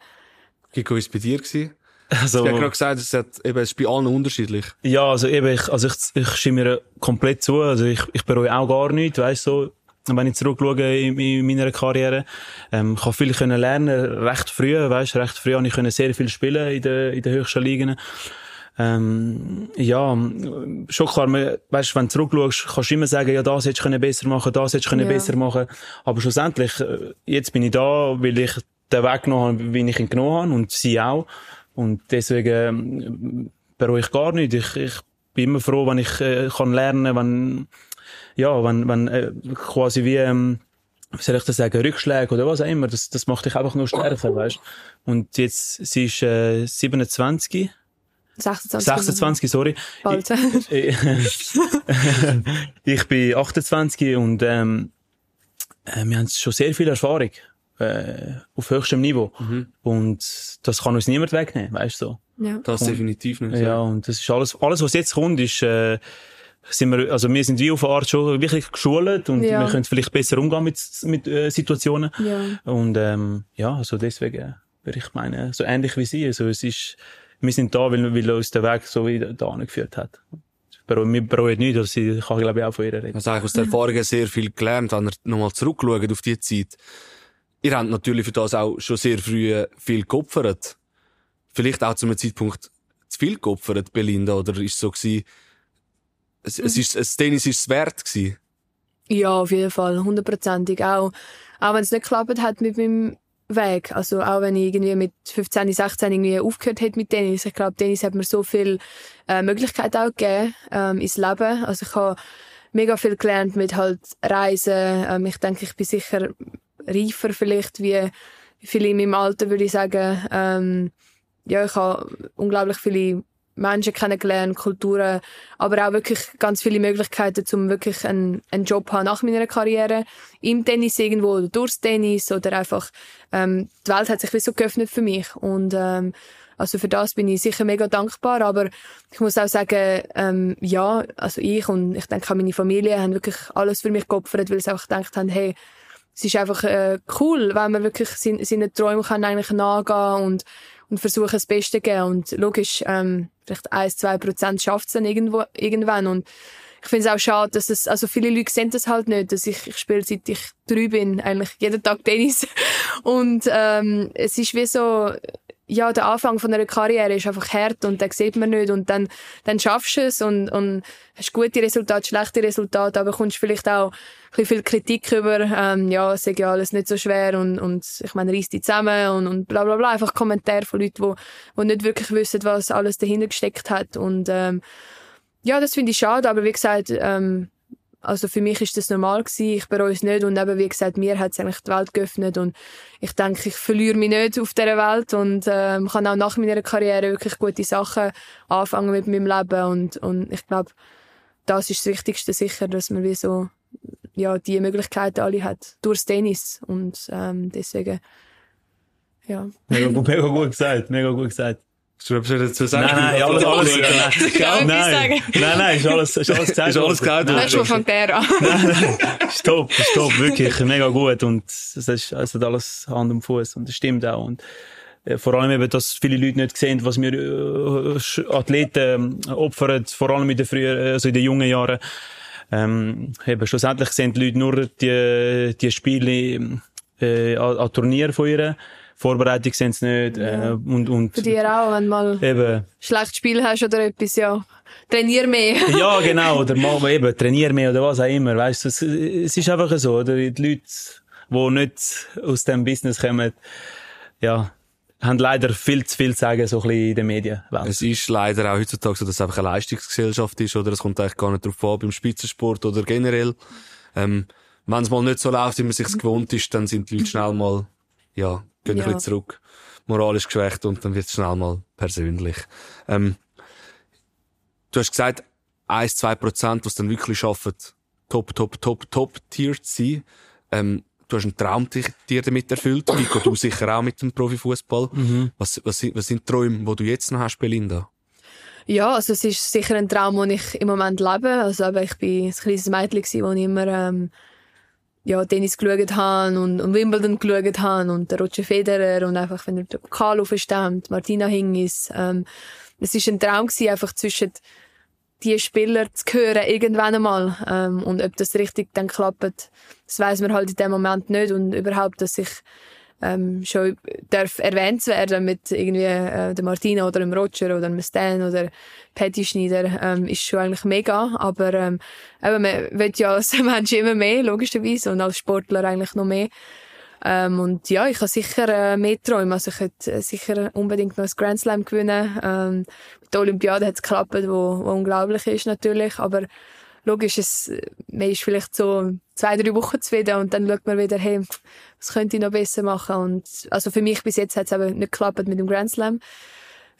War es bei dir? Gewesen? Also, ich habe gerade gesagt, es, hat, eben, es ist bei allen unterschiedlich. Ja, also eben, ich, also ich, ich stimme mir komplett zu. Also ich, ich bereue auch gar nichts, weißt du, so, wenn ich zurückschaue in, in meiner Karriere. Ähm, ich habe viel können lernen, recht früh, weißt du, recht früh habe ich können sehr viel spielen in den, in den höchsten Ligen. Ähm, ja, schon klar, weißt, wenn du zurückschaust, kannst du immer sagen, ja, das hättest du besser machen, das hättest du ja. besser machen. Aber schlussendlich, äh, jetzt bin ich da, weil ich den Weg genommen habe, wie ich ihn genommen habe und sie auch. Und deswegen ähm, bereue ich gar nicht. Ich, ich bin immer froh, wenn ich äh, kann lernen, wenn ja, wenn, wenn äh, quasi wie ähm, wie soll ich das sagen, Rückschläge oder was auch immer, das, das macht dich einfach nur stärker, weißt Und jetzt, sie ist äh, 27. 26. 26, sorry. Bald. Ich, ich bin 28 und ähm, äh, wir haben schon sehr viel Erfahrung äh, auf höchstem Niveau. Mhm. Und das kann uns niemand wegnehmen, weißt du so. Ja. Das und, definitiv nicht. Ja, und das ist alles, alles was jetzt kommt, ist, äh, sind wir, also wir sind wie auf eine Art schon wirklich geschult und ja. wir können vielleicht besser umgehen mit, mit äh, Situationen. Ja. Und ähm, ja, also deswegen würde ich meinen, so ähnlich wie sie. Also es ist, wir sind da, weil, weil uns der Weg so wie da geführt hat. Wir bereuen nicht, also ich kann glaube ich auch von ihr reden. Also eigentlich aus der Erfahrung sehr viel gelernt, wenn ihr nochmal zurückschaut auf die Zeit. Ihr habt natürlich für das auch schon sehr früh viel geopfert. Vielleicht auch zu einem Zeitpunkt zu viel geopfert, Belinda, oder ist es so gewesen, es, es ist, das Tennis ist es wert gewesen? Ja, auf jeden Fall, hundertprozentig. Auch, auch wenn es nicht geklappt hat mit meinem Weg. Also auch wenn ich irgendwie mit 15, 16 irgendwie aufgehört hätte mit Tennis. Ich glaube, Tennis hat mir so viel äh, Möglichkeiten auch gegeben ähm, ins Leben. Also ich habe mega viel gelernt mit halt Reisen. Ähm, ich denke, ich bin sicher reifer vielleicht wie viele in meinem Alter, würde ich sagen. Ähm, ja, ich habe unglaublich viele Menschen kennengelernt, Kulturen, aber auch wirklich ganz viele Möglichkeiten, um wirklich einen, einen Job haben nach meiner Karriere. Im Tennis irgendwo oder durchs Tennis oder einfach, ähm, die Welt hat sich wie so geöffnet für mich und, ähm, also für das bin ich sicher mega dankbar, aber ich muss auch sagen, ähm, ja, also ich und ich denke auch meine Familie haben wirklich alles für mich geopfert, weil sie auch gedacht haben, hey, es ist einfach äh, cool, wenn man wirklich seine, seine Träume kann eigentlich nachgehen und und versuchen das Beste zu geben und logisch ähm, vielleicht ein zwei Prozent schafft es dann irgendwo irgendwann und ich finde es auch schade, dass es, also viele Leute sehen das halt nicht, dass ich, ich spiele seit ich drei bin, eigentlich jeden Tag Tennis. Und ähm, es ist wie so, ja, der Anfang von einer Karriere ist einfach hart und den sieht man nicht und dann, dann schaffst du es und, und hast gute Resultate, schlechte Resultate, aber kommst vielleicht auch ein viel Kritik über, ähm, ja, sag ja alles nicht so schwer und, und ich meine, reiss die zusammen und, und bla bla bla, einfach Kommentare von Leuten, die, die nicht wirklich wissen, was alles dahinter gesteckt hat und ähm, ja, das finde ich schade, aber wie gesagt, ähm, also für mich ist das normal gewesen. Ich bereue es nicht. Und eben wie gesagt, mir hat es eigentlich die Welt geöffnet. Und ich denke, ich verliere mich nicht auf dieser Welt. Und ähm, kann auch nach meiner Karriere wirklich gute Sachen anfangen mit meinem Leben. Und, und ich glaube, das ist das Wichtigste sicher, dass man wie so ja die Möglichkeiten alle hat. Durchs Tennis. Und ähm, deswegen ja. Mega, mega gut gesagt, mega gut gesagt. Du etwas dazu sagen? Nein, nein, alles, alles, nein, Kann nein, ich nein, nein, nein, ist alles, ist alles gesagt. Ist alles gesagt du, wo fängt der an? Stopp, stopp, wirklich, mega gut. Und es ist, es hat alles Hand und Fuß und das stimmt auch. Und äh, vor allem eben, dass viele Leute nicht sehen, was wir äh, Athleten äh, opfern, vor allem in den frühen, also in den jungen Jahren. Ähm, eben, schlussendlich sehen die Leute nur die, die Spiele äh, an, an Turnier von ihr. Vorbereitung sehen sie nicht. Äh, und, und Für dich auch, wenn du mal eben, schlechtes Spiel hast oder etwas, ja. Trainier mehr. ja, genau, oder mal eben, trainier mehr oder was auch immer, weißt du, es, es ist einfach so, oder? Die Leute, die nicht aus dem Business kommen, ja, haben leider viel zu viel zu sagen, so ein bisschen in den Medien. Es ist leider auch heutzutage so, dass es einfach eine Leistungsgesellschaft ist, oder es kommt eigentlich gar nicht drauf an, beim Spitzensport oder generell. Ähm, wenn es mal nicht so läuft, wie man sich's gewohnt ist, dann sind die Leute schnell mal, ja, gehen Ja. ein bisschen zurück, moralisch geschwächt und dann wird es schnell mal persönlich. Ähm, du hast gesagt, 1, 2 Prozent, was dann wirklich schaffen, top, top, top, top Tier zu sein. Ähm, du hast einen Traum dich- dir damit erfüllt. Nico, du sicher auch mit dem Profifußball. Was, was, sind, was sind die Träume, die du jetzt noch hast, Belinda? Ja, also es ist sicher ein Traum, den ich im Moment lebe. Also eben, ich bin ein kleines Mädchen wo ich immer ähm, ja, Tennis geschaut habe und, und Wimbledon geschaut habe und der Roger Federer und einfach, wenn er den Pokal aufstemmt, Martina Hingis. Ähm, es ist ein Traum gewesen, einfach zwischen die Spieler zu hören irgendwann einmal. Ähm, und ob das richtig dann klappt, das weiß man halt in dem Moment nicht und überhaupt, dass ich ähm, schon darf erwähnt werden mit irgendwie äh, der Martina oder dem Roger oder dem Stan oder Patty Schneider ähm, ist schon eigentlich mega, aber ähm, eben, man will ja als Mensch immer mehr, logischerweise, und als Sportler eigentlich noch mehr. Ähm, und ja, ich habe sicher äh, mehr Träume. Also ich hätte äh, sicher unbedingt noch ein Grand Slam gewinnen. Ähm, mit der Olympiade hat es geklappt, wo, wo unglaublich ist natürlich. Aber logisch, es, man ist vielleicht so zwei, drei Wochen zufrieden und dann schaut man wieder, hey, was könnte ich noch besser machen? Und also für mich bis jetzt hat es eben nicht geklappt mit dem Grand Slam.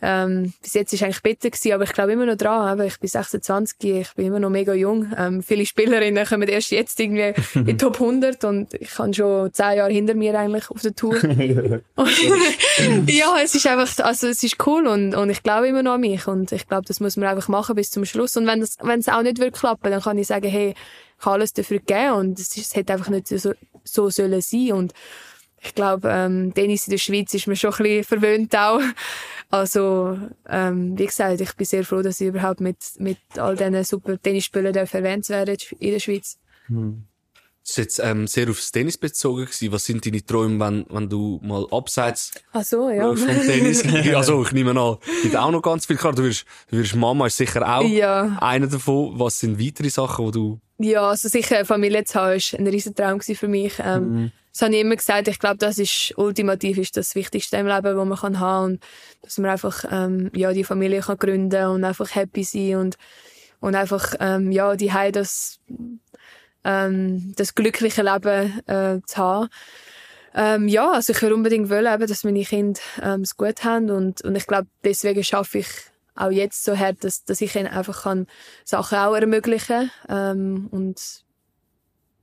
Ähm, bis jetzt ist eigentlich besser gewesen, aber ich glaube immer noch dran. Aber ich bin 26, ich bin immer noch mega jung. Ähm, viele Spielerinnen kommen erst jetzt irgendwie in die Top 100 und ich habe schon zehn Jahre hinter mir eigentlich auf der Tour. ja, es ist einfach, also es ist cool und, und ich glaube immer noch an mich und ich glaube, das muss man einfach machen bis zum Schluss. Und wenn es wenn es auch nicht wird klappen, dann kann ich sagen, hey, ich habe alles dafür gegeben und es, ist, es hätte einfach nicht so, so sollen sein und ich glaube, ähm, Tennis in der Schweiz ist mir schon ein bisschen verwöhnt auch. Also, ähm, wie gesagt, ich bin sehr froh, dass ich überhaupt mit, mit all diesen super Tennisspielern darf erwähnt werden in der Schweiz. Das ist jetzt ähm, sehr aufs Tennis bezogen gewesen. Was sind deine Träume, wenn, wenn du mal abseits Ach so, ja. vom Tennis... also ich nehme an, gibt auch noch ganz viel. Klar, du wirst, du wirst Mama ist sicher auch Ja. einer davon. Was sind weitere Sachen, die du... Ja, also sicher Familie zu haben, ist ein riesen Traum für mich. Ähm, Das habe ich immer gesagt. Ich glaube, das ist ultimativ ist das Wichtigste im Leben, was man kann haben und dass man einfach ähm, ja die Familie kann gründen und einfach happy sein und und einfach ähm, ja die Heim das ähm, das glückliche Leben äh, zu haben. Ähm, ja, also ich würde unbedingt wollen, eben, dass meine Kinder ähm, es gut haben und, und ich glaube, deswegen schaffe ich auch jetzt so hart, dass, dass ich ihnen einfach kann Sachen auch ermöglichen ähm, und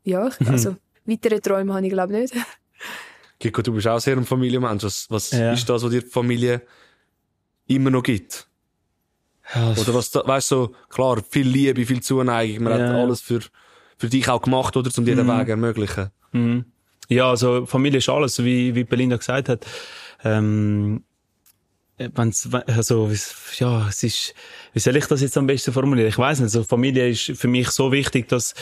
ja, ich- also weitere Träume habe ich glaube nicht. Kiko, du bist auch sehr ein Familienmensch. Was, was Ja. ist das, was dir die Familie immer noch gibt? Oder was, da, weißt du, so, klar, viel Liebe, viel Zuneigung. Man Ja. hat alles für, für dich auch gemacht, oder? Um dir den Weg ermöglichen. Mhm. Ja, also Familie ist alles, wie, wie Belinda gesagt hat. Ähm, äh, wenn's, we- also, ja, es ist, wie soll ich das jetzt am besten formulieren? Ich weiß nicht, so Familie ist für mich so wichtig, dass,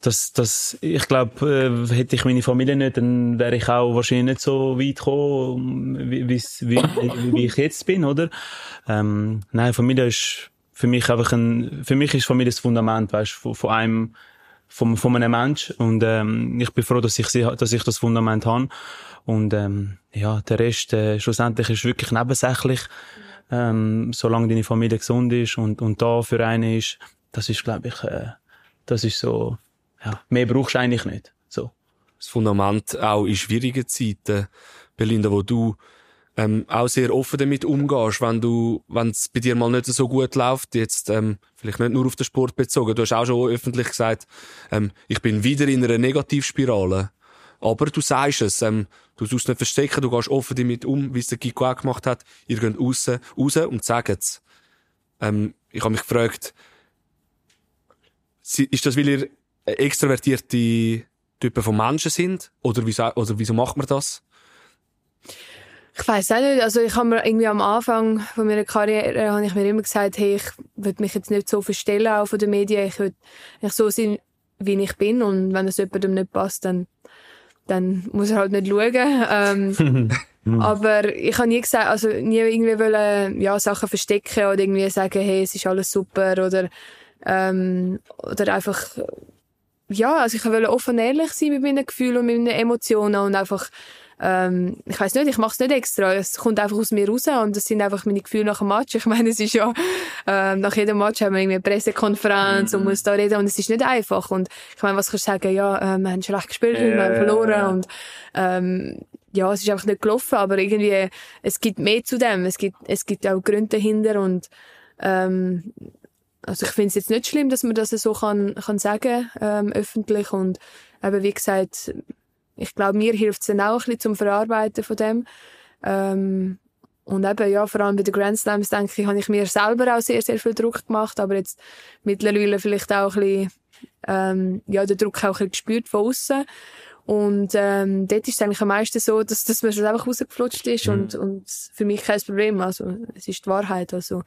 das, das, ich glaube, äh, hätte ich meine Familie nicht, dann wäre ich auch wahrscheinlich nicht so weit gekommen, wie, wie, wie, ich jetzt bin, oder? Ähm, nein, Familie ist für mich einfach ein, für mich ist Familie das Fundament, weißt, von, von einem, von, von einem Mensch. Und ähm, ich bin froh, dass ich, dass ich das Fundament habe. Und ähm, ja, der Rest äh, schlussendlich ist wirklich nebensächlich. Ähm, solange deine Familie gesund ist und, und da für einen ist, das ist, glaube ich, äh, das ist so, ja, mehr brauchst du eigentlich nicht. So. Das Fundament auch in schwierigen Zeiten, Belinda, wo du ähm, auch sehr offen damit umgehst, wenn du, wenn es bei dir mal nicht so gut läuft, jetzt ähm, vielleicht nicht nur auf den Sport bezogen. Du hast auch schon öffentlich gesagt, ähm, ich bin wieder in einer Negativspirale. Aber du sagst es, ähm, du tust nicht verstecken, du gehst offen damit um, wie es der Kiko auch gemacht hat. Ihr geht raus, raus und sagt es. Ähm, ich habe mich gefragt, ist das, weil ihr extrovertierte Typen von Menschen sind? Oder wieso, oder wieso macht man das? Ich weiß auch nicht. Also ich habe mir irgendwie am Anfang von meiner Karriere habe ich mir immer gesagt, hey, ich würde mich jetzt nicht so verstellen auch von den Medien. Ich würde nicht so sein, wie ich bin. Und wenn es jemandem nicht passt, dann, dann muss er halt nicht schauen. Ähm, aber ich habe nie gesagt, also nie irgendwie wollen, ja, Sachen verstecken oder irgendwie sagen, hey, es ist alles super oder, ähm, oder einfach, ja, also ich wollte offen ehrlich sein mit meinen Gefühlen und mit meinen Emotionen und einfach ähm, ich weiß nicht, ich mache es nicht extra. Es kommt einfach aus mir raus und das sind einfach meine Gefühle nach dem Match. Ich meine, es ist ja, ähm, nach jedem Match haben wir irgendwie eine Pressekonferenz mhm. und muss da reden und es ist nicht einfach. Und ich meine, was kannst du sagen? Ja, ähm, wir haben schlecht gespielt, yeah. wir haben verloren und ähm, ja, es ist einfach nicht gelaufen, aber irgendwie, es gibt mehr zu dem. Es gibt, es gibt auch Gründe dahinter und ähm, also ich finde es jetzt nicht schlimm, dass man das so kann, kann sagen, ähm, öffentlich und eben wie gesagt, ich glaube, mir hilft es dann auch ein bisschen zum Verarbeiten von dem. Ähm, und eben, ja, vor allem bei den Grand Slams, denke ich, habe ich mir selber auch sehr, sehr viel Druck gemacht, aber jetzt mittlerweile vielleicht auch ein bisschen, ähm, ja, den Druck auch ein bisschen gespürt von außen. Und ähm, dort ist es eigentlich am meisten so, dass, dass mir das einfach rausgeflutscht ist mhm. und, und für mich kein Problem. Also es ist die Wahrheit. Also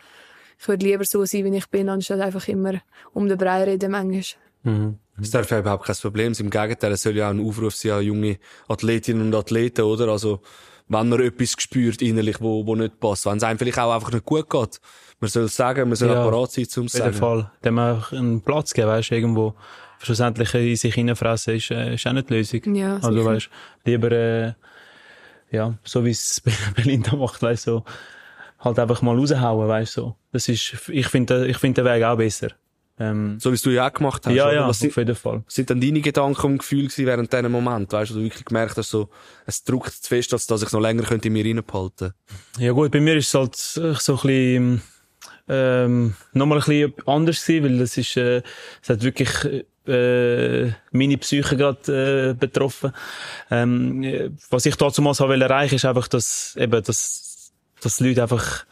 ich würde lieber so sein, wie ich bin, anstatt einfach immer um den Brei reden manchmal. Mhm. Das darf ja überhaupt kein Problem sein. Im Gegenteil, es soll ja auch ein Aufruf sein an junge Athletinnen und Athleten, oder? Also, wenn man etwas spürt innerlich, wo, wo nicht passt, wenn es einem vielleicht auch einfach nicht gut geht. Man soll es sagen, man soll ja, parat sein, zum zu sagen. Auf jeden Fall. Dem auch einen Platz geben, weißt du, irgendwo. Schlussendlich in sich hineinfressen ist, äh, ist auch nicht die Lösung. Ja, also, sicher. weißt lieber, äh, ja, so wie es Belinda macht, weißt du, so, halt einfach mal raushauen, weißt du, so. Das ist, ich finde, ich finde den Weg auch besser. Ähm, so wie es du ja auch gemacht hast. Ja, ja, was auf jeden Fall. Was sind dann deine Gedanken und Gefühle während diesem Moment? Weißt du, du wirklich gemerkt hast, so, es drückt zu fest, dass, dass ich noch länger könnte in mir reinbehalten Ja gut, bei mir ist es halt so ein bisschen, ähm, nochmal ein bisschen anders gewesen, weil es ist, äh, es hat wirklich, äh, meine Psyche gerade äh, betroffen. Ähm, was ich damals auch erreichen ist einfach, dass eben, dass, dass die Leute einfach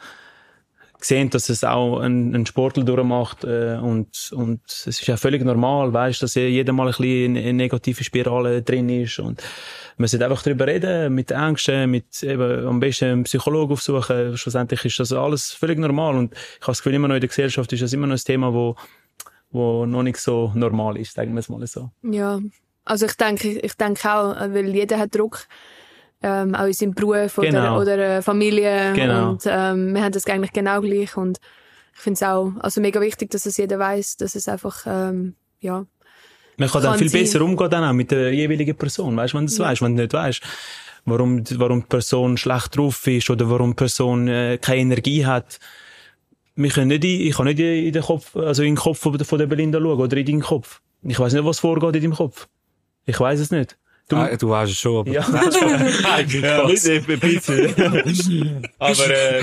gesehen, dass es auch ein, ein Sportler durchmacht äh, und und es ist ja völlig normal, weißt, dass jeder mal ein bisschen in eine negative Spirale drin ist und man sollte einfach darüber reden, mit Ängsten, mit eben am besten einen Psychologen aufsuchen. Schlussendlich ist das alles völlig normal und ich habe das Gefühl, immer noch in der Gesellschaft ist das immer noch ein Thema, wo wo noch nicht so normal ist, sagen wir es mal so. Ja, also ich denke, ich denke auch, weil jeder hat Druck ähm, auch in seinem Beruf genau. oder, oder äh, Familie. Genau. Und ähm, wir haben das eigentlich genau gleich. Und ich finde es auch also mega wichtig, dass es jeder weiß, dass es einfach, ähm, ja. Man kann, dann viel sein. besser umgehen dann auch mit der jeweiligen Person, weißt, wenn du das ja. weißt, wenn du nicht weißt, warum, warum die Person schlecht drauf ist oder warum die Person äh, keine Energie hat. Wir können nicht, in, ich kann nicht in den Kopf, also in den Kopf von der Belinda schauen oder in deinen Kopf. Ich weiß nicht, was vorgeht in deinem Kopf. Ich weiß es nicht. Du, ah, du weißt es schon, aber. Ja, ja ein bisschen. aber, äh,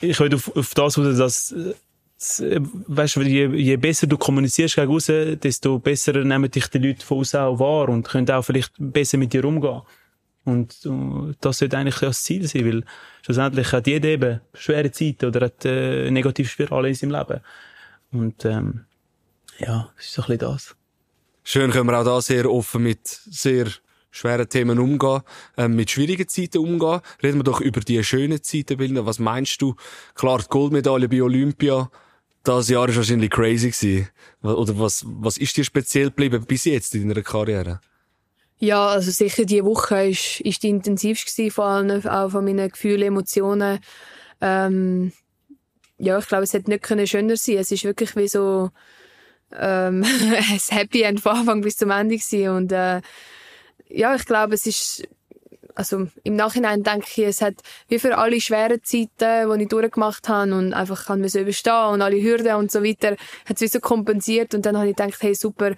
ich will auf, auf das, was das, das weißt du, je, je besser du kommunizierst gegen raus, desto besser nehmen dich die Leute von außen auch wahr und können auch vielleicht besser mit dir umgehen. Und uh, das sollte eigentlich das Ziel sein, weil schlussendlich hat jeder eben schwere Zeiten oder hat äh, eine negative Spirale in seinem Leben. Und ähm, ja, das ist so ein bisschen das. Schön können wir auch da sehr offen mit sehr schweren Themen umgehen, ähm, mit schwierigen Zeiten umgehen. Reden wir doch über die schönen Zeiten, Bilder. Was meinst du? Klar, die Goldmedaille bei Olympia, das Jahr ist wahrscheinlich crazy gewesen. Oder was, was ist dir speziell geblieben bis jetzt in deiner Karriere? Ja, also sicher die Woche ist, ist die intensivste vor allem auch von meinen Gefühlen, Emotionen. Ähm, ja, ich glaube, es hätte nicht können schöner sein. Es ist wirklich wie so ähm, ein Happy End von Anfang bis zum Ende gewesen. und äh, ja, ich glaube, es ist also im Nachhinein denke ich, es hat wie für alle schweren Zeiten, die ich durchgemacht habe und einfach kann mir so überstehen und alle Hürden und so weiter, hat es wie so kompensiert und dann habe ich gedacht, hey super,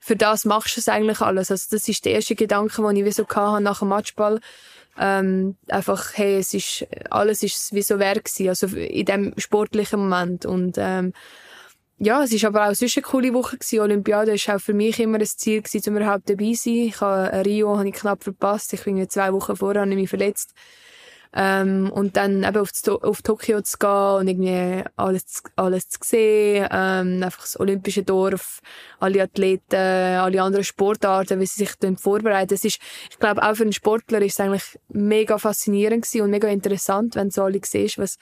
für das machst du es eigentlich alles. Also das ist der erste Gedanke, den ich wie so hatte nach dem Matchball. Ähm, einfach, hey, es ist, alles ist wie so wert gewesen, also in dem sportlichen Moment und ähm, ja, es ist aber auch sonst eine coole Woche gewesen. Olympiade ist auch für mich immer ein Ziel gewesen, um überhaupt dabei zu sein. Ich habe Rio habe ich knapp verpasst. Ich bin zwei Wochen vorher habe ich mich verletzt. Ähm, und dann eben auf, auf Tokio zu gehen und irgendwie alles, alles zu sehen, ähm, einfach das olympische Dorf, alle Athleten, alle anderen Sportarten, wie sie sich dann vorbereiten. Das ist, ich glaube, auch für einen Sportler ist es eigentlich mega faszinierend und mega interessant, wenn du so alle siehst, was,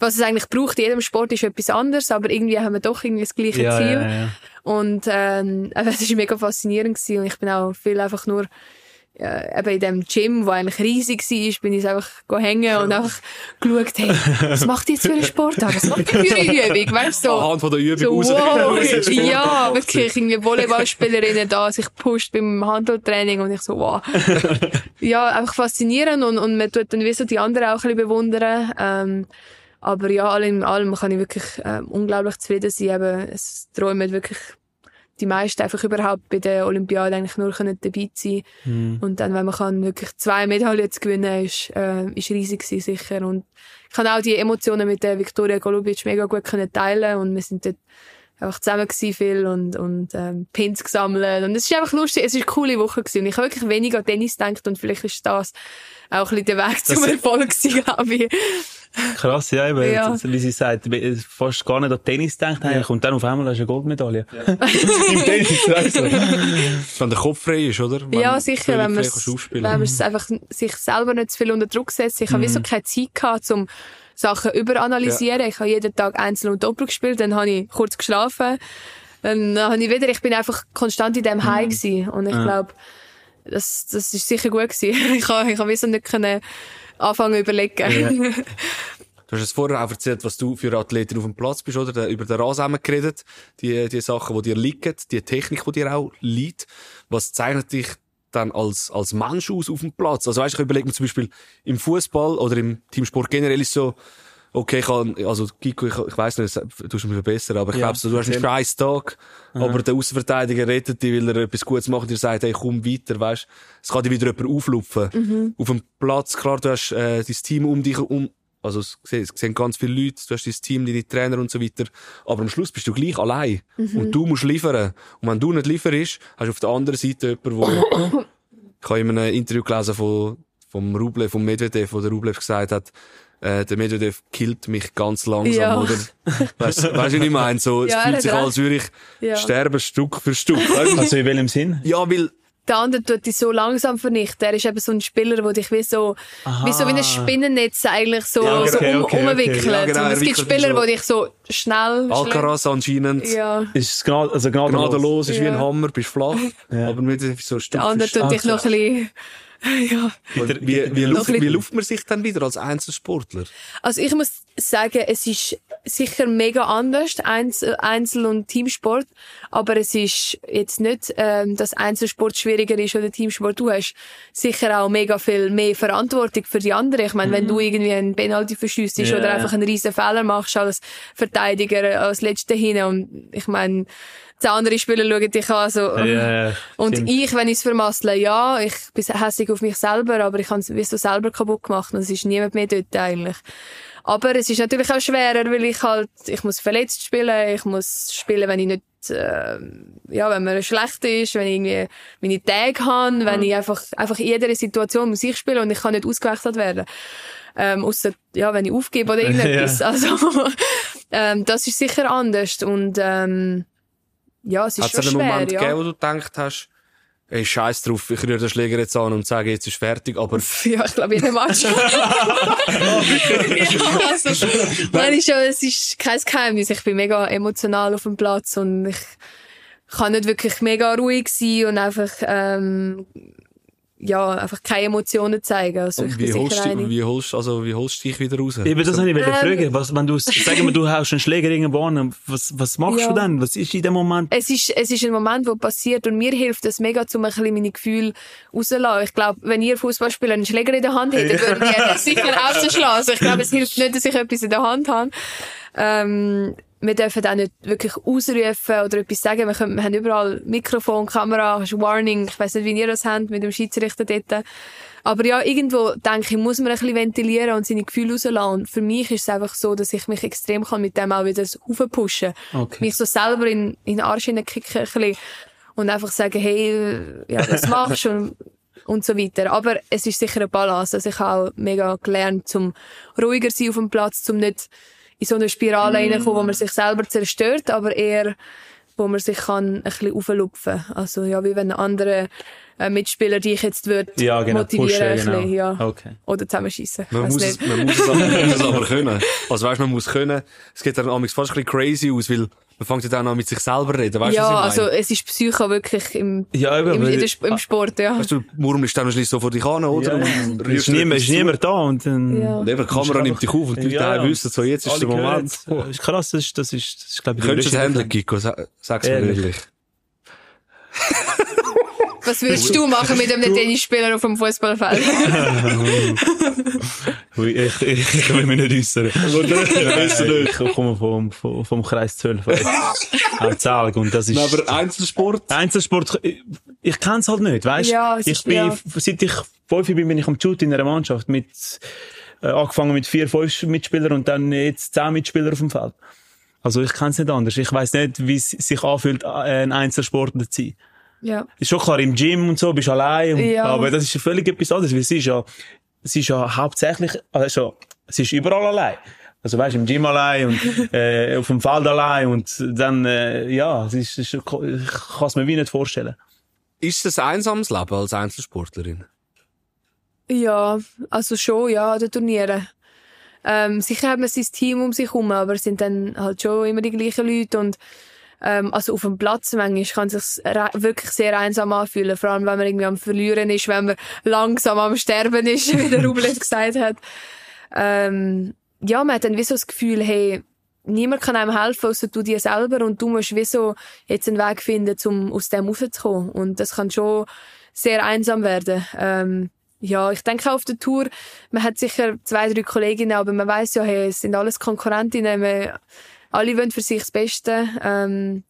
was es eigentlich braucht. In jedem Sport ist etwas anderes, aber irgendwie haben wir doch irgendwie das gleiche Ja, Ziel. ja, ja. Und ähm, es ist mega faszinierend gewesen und ich bin auch viel einfach nur äh, eben in dem Gym, wo eigentlich riesig war, bin ich einfach hängen und einfach geschaut, hey, was macht die jetzt für einen Sport? Was macht die für eine Übung? Weißt du, so. Anhand von der Übung So, wow, ja, wirklich, irgendwie Volleyballspielerinnen da, sich pusht beim Handeltraining und ich so, wow. ja, einfach faszinierend und, und man tut dann wie so die anderen auch ein bisschen bewundern. Ähm, aber ja, allem in allem kann ich wirklich ähm, unglaublich zufrieden sein. Eben, es träumen wirklich die meisten einfach überhaupt bei der Olympiade eigentlich nur können dabei sein Und dann, wenn man kann wirklich zwei Medaillen zu gewinnen, ist, äh, ist riesig gewesen, sicher. Und ich kann auch die Emotionen mit der Viktoria Golubic mega gut können teilen und wir sind dort einfach zusammen gewesen viel und, und ähm, Pins gesammelt und es ist einfach lustig, es ist eine coole Woche gewesen. Und ich habe wirklich wenig an Tennis gedacht und vielleicht ist das auch ein bisschen der Weg zum Erfolg gewesen, glaube ich. Krass, ja, eben, Ja. wie sie sagt, fast gar nicht an Tennis denkt eigentlich, und dann auf einmal hast du eine Goldmedaille. Im Tennis, weißt du. Wenn der Kopf frei ist, oder? Wenn ja, sicher, wenn man es einfach sich selber nicht zu viel unter Druck setzt. Ich habe wie so keine Zeit gehabt, um Sachen überanalysieren. Ich habe jeden Tag Einzel und Doppel gespielt, dann habe ich kurz geschlafen. Dann habe ich wieder, ich bin einfach konstant in dem High gewesen. Und ich glaube, das, das ist sicher gut gewesen. ich habe, ich habe wie so nicht können anfangen überlegen. Du hast es vorher auch erzählt, was du für Athleten auf dem Platz bist, oder? Über den Rasen geredet. Die, die Sachen, die dir liegen, die Technik, die dir auch liegt. Was zeichnet dich dann als, als Mensch aus auf dem Platz? Also weißt, ich überlege mir zum Beispiel im Fußball oder im Teamsport generell ist so, okay, ich kann, also Kiko, ich, ich weiss nicht, du tust mir besser, aber ich Ja, glaube, so, du hast einen scheiß Tag, aber der Außenverteidiger rettet dich, weil er etwas Gutes macht dir sagt, hey, komm weiter, weißt Es kann dir wieder jemand auflupfen. Auf dem Platz, klar, du hast äh, dein Team um dich um, also es sehen, es sehen ganz viele Leute, du hast dein Team, deine Trainer und so weiter, aber am Schluss bist du gleich allein und du musst liefern. Und wenn du nicht lieferst, hast du auf der anderen Seite jemanden, wo ich habe in einem Interview gelesen von, vom Rublev, vom Medvedev, wo der Rublev gesagt hat, äh, der Medvedev killt mich ganz langsam, Ja. oder? Weißt du, weißt du, was ich meine? So, es Ja, er fühlt sich an, als würde ich Ja. sterben, Stück für Stück. Also in welchem Sinn? ja, weil, Der andere tut dich so langsam vernichten. Er ist eben so ein Spieler, der dich wie so, wie so wie ein Spinnennetz eigentlich so, Ja, so okay, um, okay, okay. umwickelt. Ja, genau, und es gibt Spieler, so- die dich so schnell Alcaraz anscheinend. Ja. Ist es gnad also gnadenlos? gnadenlos ist wie Ja. ein Hammer, bist flach, aber nicht so Stück Der andere tut dich noch ein bisschen, ja. Und Wie, wie, luft, wie luft man sich dann wieder als Einzelsportler? Also ich muss sagen, es ist sicher mega anders, Einzel, Einzel- und Teamsport. Aber es ist jetzt nicht, ähm, dass Einzelsport schwieriger ist oder Teamsport. Du hast sicher auch mega viel mehr Verantwortung für die anderen. Ich meine, wenn du irgendwie einen Penalty verschießt Ja. oder einfach einen riesen Fehler machst als Verteidiger, als Letzter hin. Und ich meine, die anderen Spieler schauen dich an, so, Ja, und stimmt. ich, wenn ich es vermassle, ja, ich bin hässig auf mich selber, aber ich habe es wie so selber kaputt gemacht und es ist niemand mehr dort eigentlich. Aber es ist natürlich auch schwerer, weil ich halt, ich muss verletzt spielen, ich muss spielen, wenn ich nicht, äh, ja, wenn mir schlecht ist, wenn ich irgendwie meine Tage habe, wenn ich einfach, einfach in jeder Situation muss ich spielen und ich kann nicht ausgewechselt werden. Ähm, ausser, ja, wenn ich aufgebe oder irgendetwas. Also, ähm, das ist sicher anders und, ähm, ja, es ist Hat es schon einen schwer, Moment ja. gegeben, wo du gedacht hast, ey, scheiß drauf, ich rühre den Schläger jetzt an und sage, jetzt ist fertig, aber Ja, ich glaube, jeden Match. ja, also, nein, ist ja, es ist kein Geheimnis. Ich bin mega emotional auf dem Platz und ich kann nicht wirklich mega ruhig sein und einfach, ähm, ja, einfach keine Emotionen zeigen. Also, ich und wie holst, du, wie holst, also, wie holst du dich wieder raus? Eben, das habe ich Ähm. fragen. Was, wenn du, sagen wir, du haust einen Schläger irgendwo an, was, was machst Ja. du dann? Was ist in dem Moment? es ist, es ist ein Moment, wo passiert und mir hilft es mega, um ein bisschen meine Gefühle rauszulassen. Ich glaube, wenn ihr Fußballspieler einen Schläger in der Hand hättet, würdet ihr sicher rausschlagen. Also ich glaube, es hilft nicht, dass ich etwas in der Hand habe. Ähm, wir dürfen auch nicht wirklich ausrufen oder etwas sagen. Wir, können, wir haben überall Mikrofon, Kamera, Warning. Ich weiß nicht, wie ihr das habt mit dem Schiedsrichter dort. Aber ja, irgendwo denke ich, muss man ein bisschen ventilieren und seine Gefühle rauslassen. Und für mich ist es einfach so, dass ich mich extrem kann mit dem auch wieder aufpushen Okay. Mich so selber in, in den Arsch hineinkicken ein bisschen und einfach sagen, hey, ja, das machst du und, und so weiter. Aber es ist sicher eine Balance. Also ich habe auch mega gelernt, zum ruhiger sein auf dem Platz, zum nicht in so eine Spirale reinkommen, wo man sich selber zerstört, aber eher, wo man sich kann ein bisschen auflupfen. Also ja, wie wenn ein anderer äh, Mitspieler dich jetzt wird Ja, genau, motivieren, pushen, ein bisschen, genau. ja. Okay. Oder zusammenschießen. Man muss, es, man, muss es, aber- man muss es aber können. Also weißt, man muss können. Es geht dann amigs fast ein bisschen crazy aus, weil man fängt ja dann an mit sich selber reden. Weißt du, ja, was ich also es ist Psycho wirklich im, Ja, eben, im, weil- in der, Sp- im Sport, ja. Weißt du, murmelst dann schließlich so vor dich an, oder? Ja, Und ist niemand, ist niemand da und dann... Ja. Und eben, die Kamera nimmt dich auf und die Leute Ja, wissen so, jetzt ist alle der Moment. Das ist krass, das ist, das ist, das ist glaube ich, Könntest du das handeln, Kiko? Sa- Sag's mir ehrlich. Was würdest du machen mit einem Tennisspieler auf dem Fußballfeld? Ich, ich, ich will mich nicht äußern. Nein, ich komme vom, vom, vom Kreis 12. Auch Zalg und das ist... Aber Einzelsport? Einzelsport, ich, ich kenn's halt nicht, weißt Ja, es Ich ist- bin, ja. seit ich fünf bin, bin ich am Shoot in einer Mannschaft mit, äh, angefangen mit vier, fünf Mitspielern und dann jetzt zehn Mitspieler auf dem Feld. Also ich kenn's nicht anders. Ich weiß nicht, wie es sich anfühlt, äh, ein Einzelsportler zu sein. ja. Ist schon klar, im Gym und so bist du allein, und, Ja. aber das ist ja völlig etwas anderes, weil es ist ja, es ist ja hauptsächlich, also es ist überall allein. Also weißt, im Gym allein und äh, auf dem Feld allein und dann, äh, ja, es ist, ist, ich kann es mir wie nicht vorstellen. Ist es ein einsames Leben als Einzelsportlerin? Ja, also schon, ja, an den Turnieren. Ähm, sicher hat man sein Team um sich herum, aber es sind dann halt schon immer die gleichen Leute und ähm, also auf dem Platz manchmal kann es sich wirklich sehr einsam anfühlen, vor allem wenn man irgendwie am Verlieren ist, wenn man langsam am Sterben ist, wie der Rublet gesagt hat. Ähm, ja, man hat dann wie so das Gefühl, hey, niemand kann einem helfen, außer du dir selber und du musst wie so jetzt einen Weg finden, um aus dem rauszukommen und das kann schon sehr einsam werden. Ähm, ja, ich denke auch auf der Tour, man hat sicher zwei, drei Kolleginnen, aber man weiß ja, hey, es sind alles Konkurrentinnen, man, alle wollen für sich das Beste. Ähm,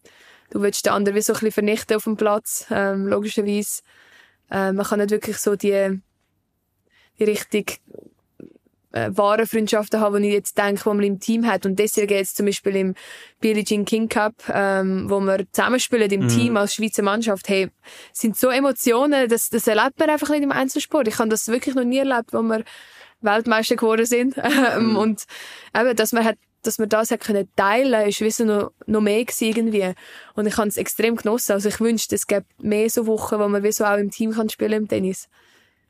du willst den anderen wie so ein bisschen vernichten auf dem Platz, ähm, logischerweise. Ähm, man kann nicht wirklich so die, die richtig äh, wahre Freundschaften haben, die ich jetzt denke, die man im Team hat. Und deswegen jetzt zum Beispiel im Billie Jean King Cup, ähm, wo wir zusammenspielen im Team als Schweizer Mannschaft, hey, sind so Emotionen, das, das erlebt man einfach nicht im Einzelsport. Ich habe das wirklich noch nie erlebt, wo wir Weltmeister geworden sind. Ähm, Und eben, dass man hat dass wir das können teilen, ist wie so noch, noch mehr irgendwie. Und ich habe es extrem genossen. Also ich wünschte, es gäbe mehr so Wochen, wo man wie so auch im Team kann spielen im Tennis.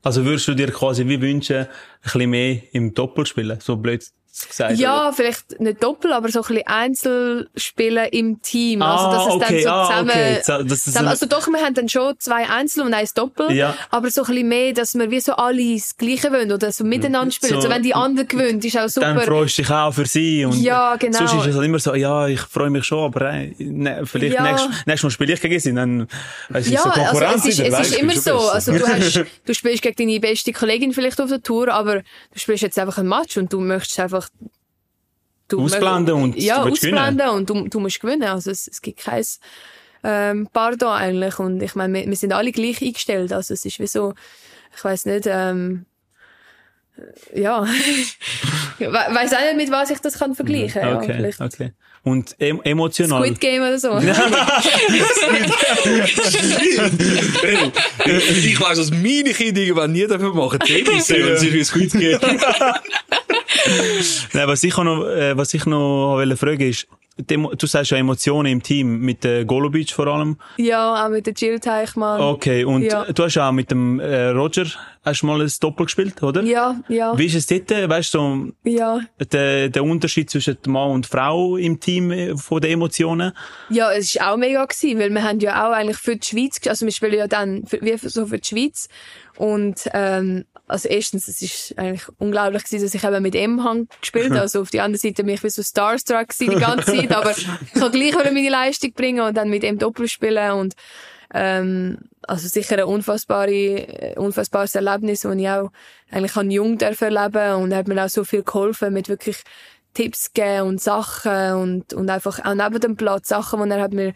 Also würdest du dir quasi wie wünschen, ein bisschen mehr im Doppel spielen? So blöd gesagt. Ja, vielleicht nicht doppel, aber so ein bisschen Einzelspielen im Team. Ah, also, dass es okay, dann so ah, zusammen, okay. Dass es zusammen also doch, wir haben dann schon zwei Einzel und eins Doppel. Ja. Aber so ein bisschen mehr, dass wir wie so alle das Gleiche wollen oder so miteinander spielen. So- So, wenn die andere gewinnt, ist auch super. Dann freust du dich auch für sie. Und Ja, genau. Sonst ist es halt immer so, ja, ich freue mich schon, aber äh, ne, vielleicht Ja. nächstes, nächstes Mal spiele ich gegen sie, dann es ist Ja, so also Konkurrenz es ist, es ist immer so. besser. Also du, hast, du spielst gegen deine beste Kollegin vielleicht auf der Tour, aber du spielst jetzt einfach ein Match und du möchtest einfach du Ausblenden und ja, du ausblenden und du, du musst gewinnen. Also es, es gibt kein ähm, Pardon eigentlich und ich meine, wir, wir sind alle gleich eingestellt. Also es ist wie so, ich weiß nicht, ähm, ja, We weiß auch nicht, mit was ich das kann vergleichen. Ja, Okay, vielleicht okay. Und em emotional. Squid Game oder so. ich weiss, dass meine Kinder irgendwann nie dafür machen. Tennis, wenn sie wie Squid Game. Nein, was ich noch, äh, was ich noch wollte fragen ist, Demo- du sagst ja Emotionen im Team, mit der Golubic vor allem. Ja, auch mit der Jill Teichmann. Okay, und Ja. du hast auch mit dem äh, Roger hast mal ein Doppel gespielt, oder? Ja, ja, Wie ist es dort, äh, weißt du, so, ja. der, der Unterschied zwischen Mann und Frau im Team äh, von den Emotionen? Ja, es war auch mega gewesen, weil wir haben ja auch eigentlich für die Schweiz, also wir spielen ja dann für, wie so für die Schweiz und ähm, also erstens, es ist eigentlich unglaublich gewesen, dass ich eben mit ihm hang gespielt habe. Also auf die andere Seite bin ich wie so starstruck gewesen die ganze Zeit, aber ich kann gleich wieder meine Leistung bringen und dann mit ihm Doppel spielen und ähm, also sicher ein unfassbare, äh, unfassbares Erlebnis, das ich auch eigentlich an jung erleben und er hat mir auch so viel geholfen mit wirklich Tipps geben und Sachen und, und einfach auch neben dem Platz Sachen, die er hat mir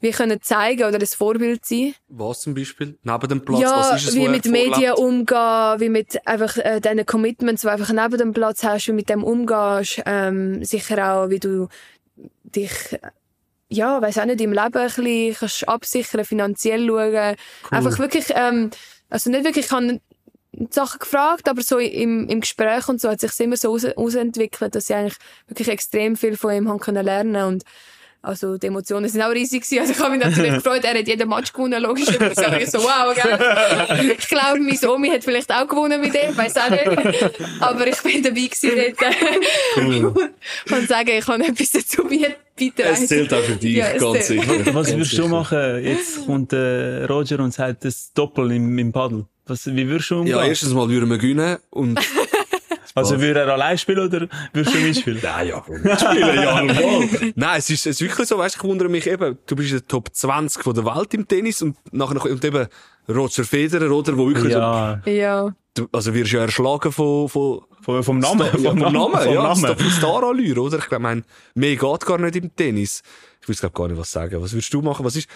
wie können zeigen oder ein Vorbild sein. Was zum Beispiel? Neben dem Platz, ja, was ist es, wie mit Medien umgehen, wie mit einfach äh, deinen Commitments, die einfach neben dem Platz hast, wie mit dem umgehst. Ähm, sicher auch, wie du dich, ja, weiß auch nicht, im Leben ein bisschen kannst absichern, finanziell schauen. Einfach wirklich, ähm, also nicht wirklich, ich habe Sachen gefragt, aber so im, im Gespräch und so hat sich immer so aus, ausentwickelt, dass ich eigentlich wirklich extrem viel von ihm haben können lernen und also die Emotionen sind auch riesig gewesen. Also ich habe mich natürlich gefreut, er hat jeden Match gewonnen, logischerweise. Also ich so, wow, gell? Ich glaube, meine Omi hat vielleicht auch gewonnen mit dem, weiß auch nicht. Aber ich bin dabei gewesen dort. Und sagen, ich kann etwas dazu beitragen. Es zählt auch für dich, Ja, ganz sicher. Was würdest du machen? Jetzt kommt äh, Roger und sagt das Doppel im, im Paddel. Was, wie würdest du umgehen? Ja, erstens mal würden wir gewinnen und also würde er allein spielen oder würdest du mitspielen? Nein, ja, spielen ja allemal. Nein, es ist, es ist wirklich so, weißt du, ich wundere mich eben, du bist in der Top 20 von der Welt im Tennis und nachher noch, und eben Roger Federer, oder, wo wirklich ja, Ja. so, du, also wirst ja erschlagen von, von, vom, vom Namen. Star, ja, vom Namen, vom ja, Namen. Namen. Starallure, oder? Ich glaube, mein, mehr geht gar nicht im Tennis. Ich weiß glaub gar nicht, was sagen. Was würdest du machen? Was ist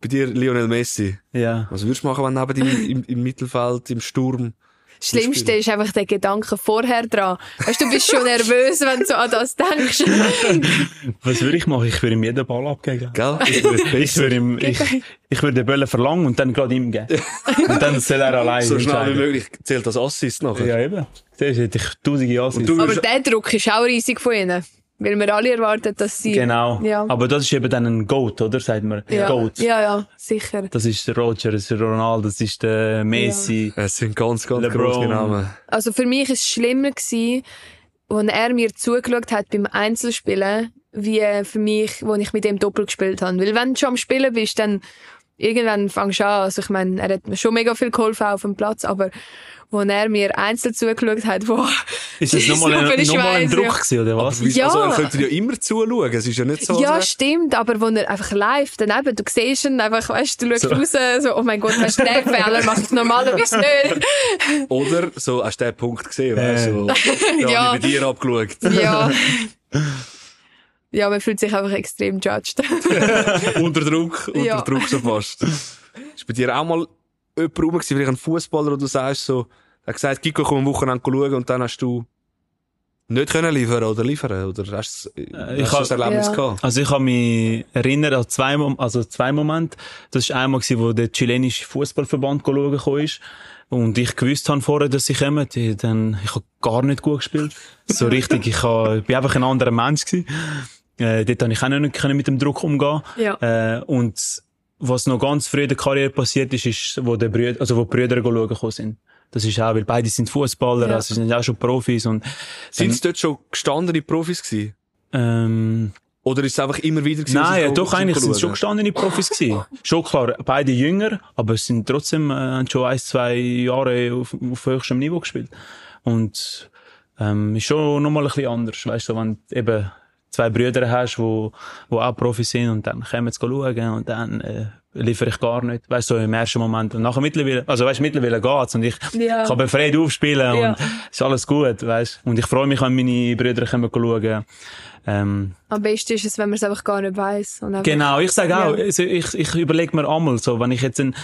bei dir Lionel Messi? Ja. Was würdest du machen, wenn neben dir im, im Mittelfeld, im Sturm? Das Schlimmste ist einfach der Gedanke vorher dran. Weißt du, du bist schon nervös, wenn du so an das denkst. Was würde ich machen? Ich würde ihm jeden Ball abgeben. Gell? Ich würde ihm, ich, ich würde den Böllen verlangen und dann gerade ihm geben. Und dann soll er allein so schnell wie möglich zählt das Assist nachher. Ja, eben. Das hätte ich tausende Assists. Aber der Druck ist auch riesig von ihnen. Weil wir alle erwarten, dass sie... Genau. Ja. Aber das ist eben dann ein Goat, oder? Sagt man. ja. Goat. Ja, ja, sicher. Das ist der Roger, das ist der Ronaldo, das ist der Messi. es sind ganz, ganz grosse Namen. Also für mich ist es schlimmer gewesen, als er mir zugeschaut hat beim Einzelspielen, wie für mich, wo ich mit dem Doppel gespielt habe. Weil wenn du schon am Spielen bist, dann irgendwann fangst du an. Also ich meine, er hat mir schon mega viel geholfen auf dem Platz, aber wo er mir einzeln zugeschaut hat, wo Ist das nochmal so ein, viel nochmal ein Druck ja. gewesen, oder was? Ja. Also, er könnte ja immer zuschauen. Es ist ja nicht so, Ja, stimmt, aber wenn er einfach live daneben, du siehst ihn einfach, weißt du, du schaust raus, so, oh mein Gott, weißt du, den Fehler macht ich normalerweise nicht. wär- oder so, hast du den Punkt gesehen, weißt du? So, ja. Ja. bei dir abgeschaut. Ja. Ja, man fühlt sich einfach extrem judged. unter Druck, unter Ja. Druck schon fast. Ist bei dir auch mal jemand rum gewesen, vielleicht ein Fußballer, wo du sagst so, er hat gesagt, Kiko, komm am Wochenende schauen und dann hast du nicht können liefern oder liefern oder hast, du hab- das Erlebnis Ja. gehabt? Also ich kann mich erinnern an zwei, Mom- also zwei Momente. Das war einmal, gewesen, wo der chilenische Fußballverband schauen ist. Und ich gewusst habe vorher, dass sie kommen. Dann, ich habe gar nicht gut gespielt. So richtig, ich, hab, ich bin einfach ein anderer Mensch gewesen. Äh, dort habe ich auch noch nicht können mit dem Druck umgehen. Ja. Äh, und was noch ganz früh in der Karriere passiert ist, ist, wo die Brüder, also wo die Brüder schauen gekommen sind. Das ist auch, weil beide sind Fußballer, Ja. also sind auch schon Profis und, Sind es dort schon gestandene Profis gewesen? ähm, Oder ist es einfach immer wieder gewesen? Nein, ja, doch, eigentlich sind es schon gestandene Profis gewesen. Schon klar, beide jünger, aber es sind trotzdem, äh, haben schon ein, zwei Jahre auf, auf höchstem Niveau gespielt. Und, ähm, ist schon nochmal ein bisschen anders, weißt du, wenn eben zwei Brüder hast, wo, wo auch Profis sind und dann kommen sie schauen und dann, äh, liefere ich gar nicht, weißt du, so im ersten Moment. Und nachher mittlerweile, also weißt du, mittlerweile geht's und ich Ja. kann befreit aufspielen Ja. und ist alles gut, weißt. Und ich freue mich, wenn meine Brüder kommen schauen. Ähm, Am besten ist es, wenn man es einfach gar nicht einfach- Genau, ich sage auch, Ja. also ich, ich überlege mir einmal so, wenn ich jetzt ein,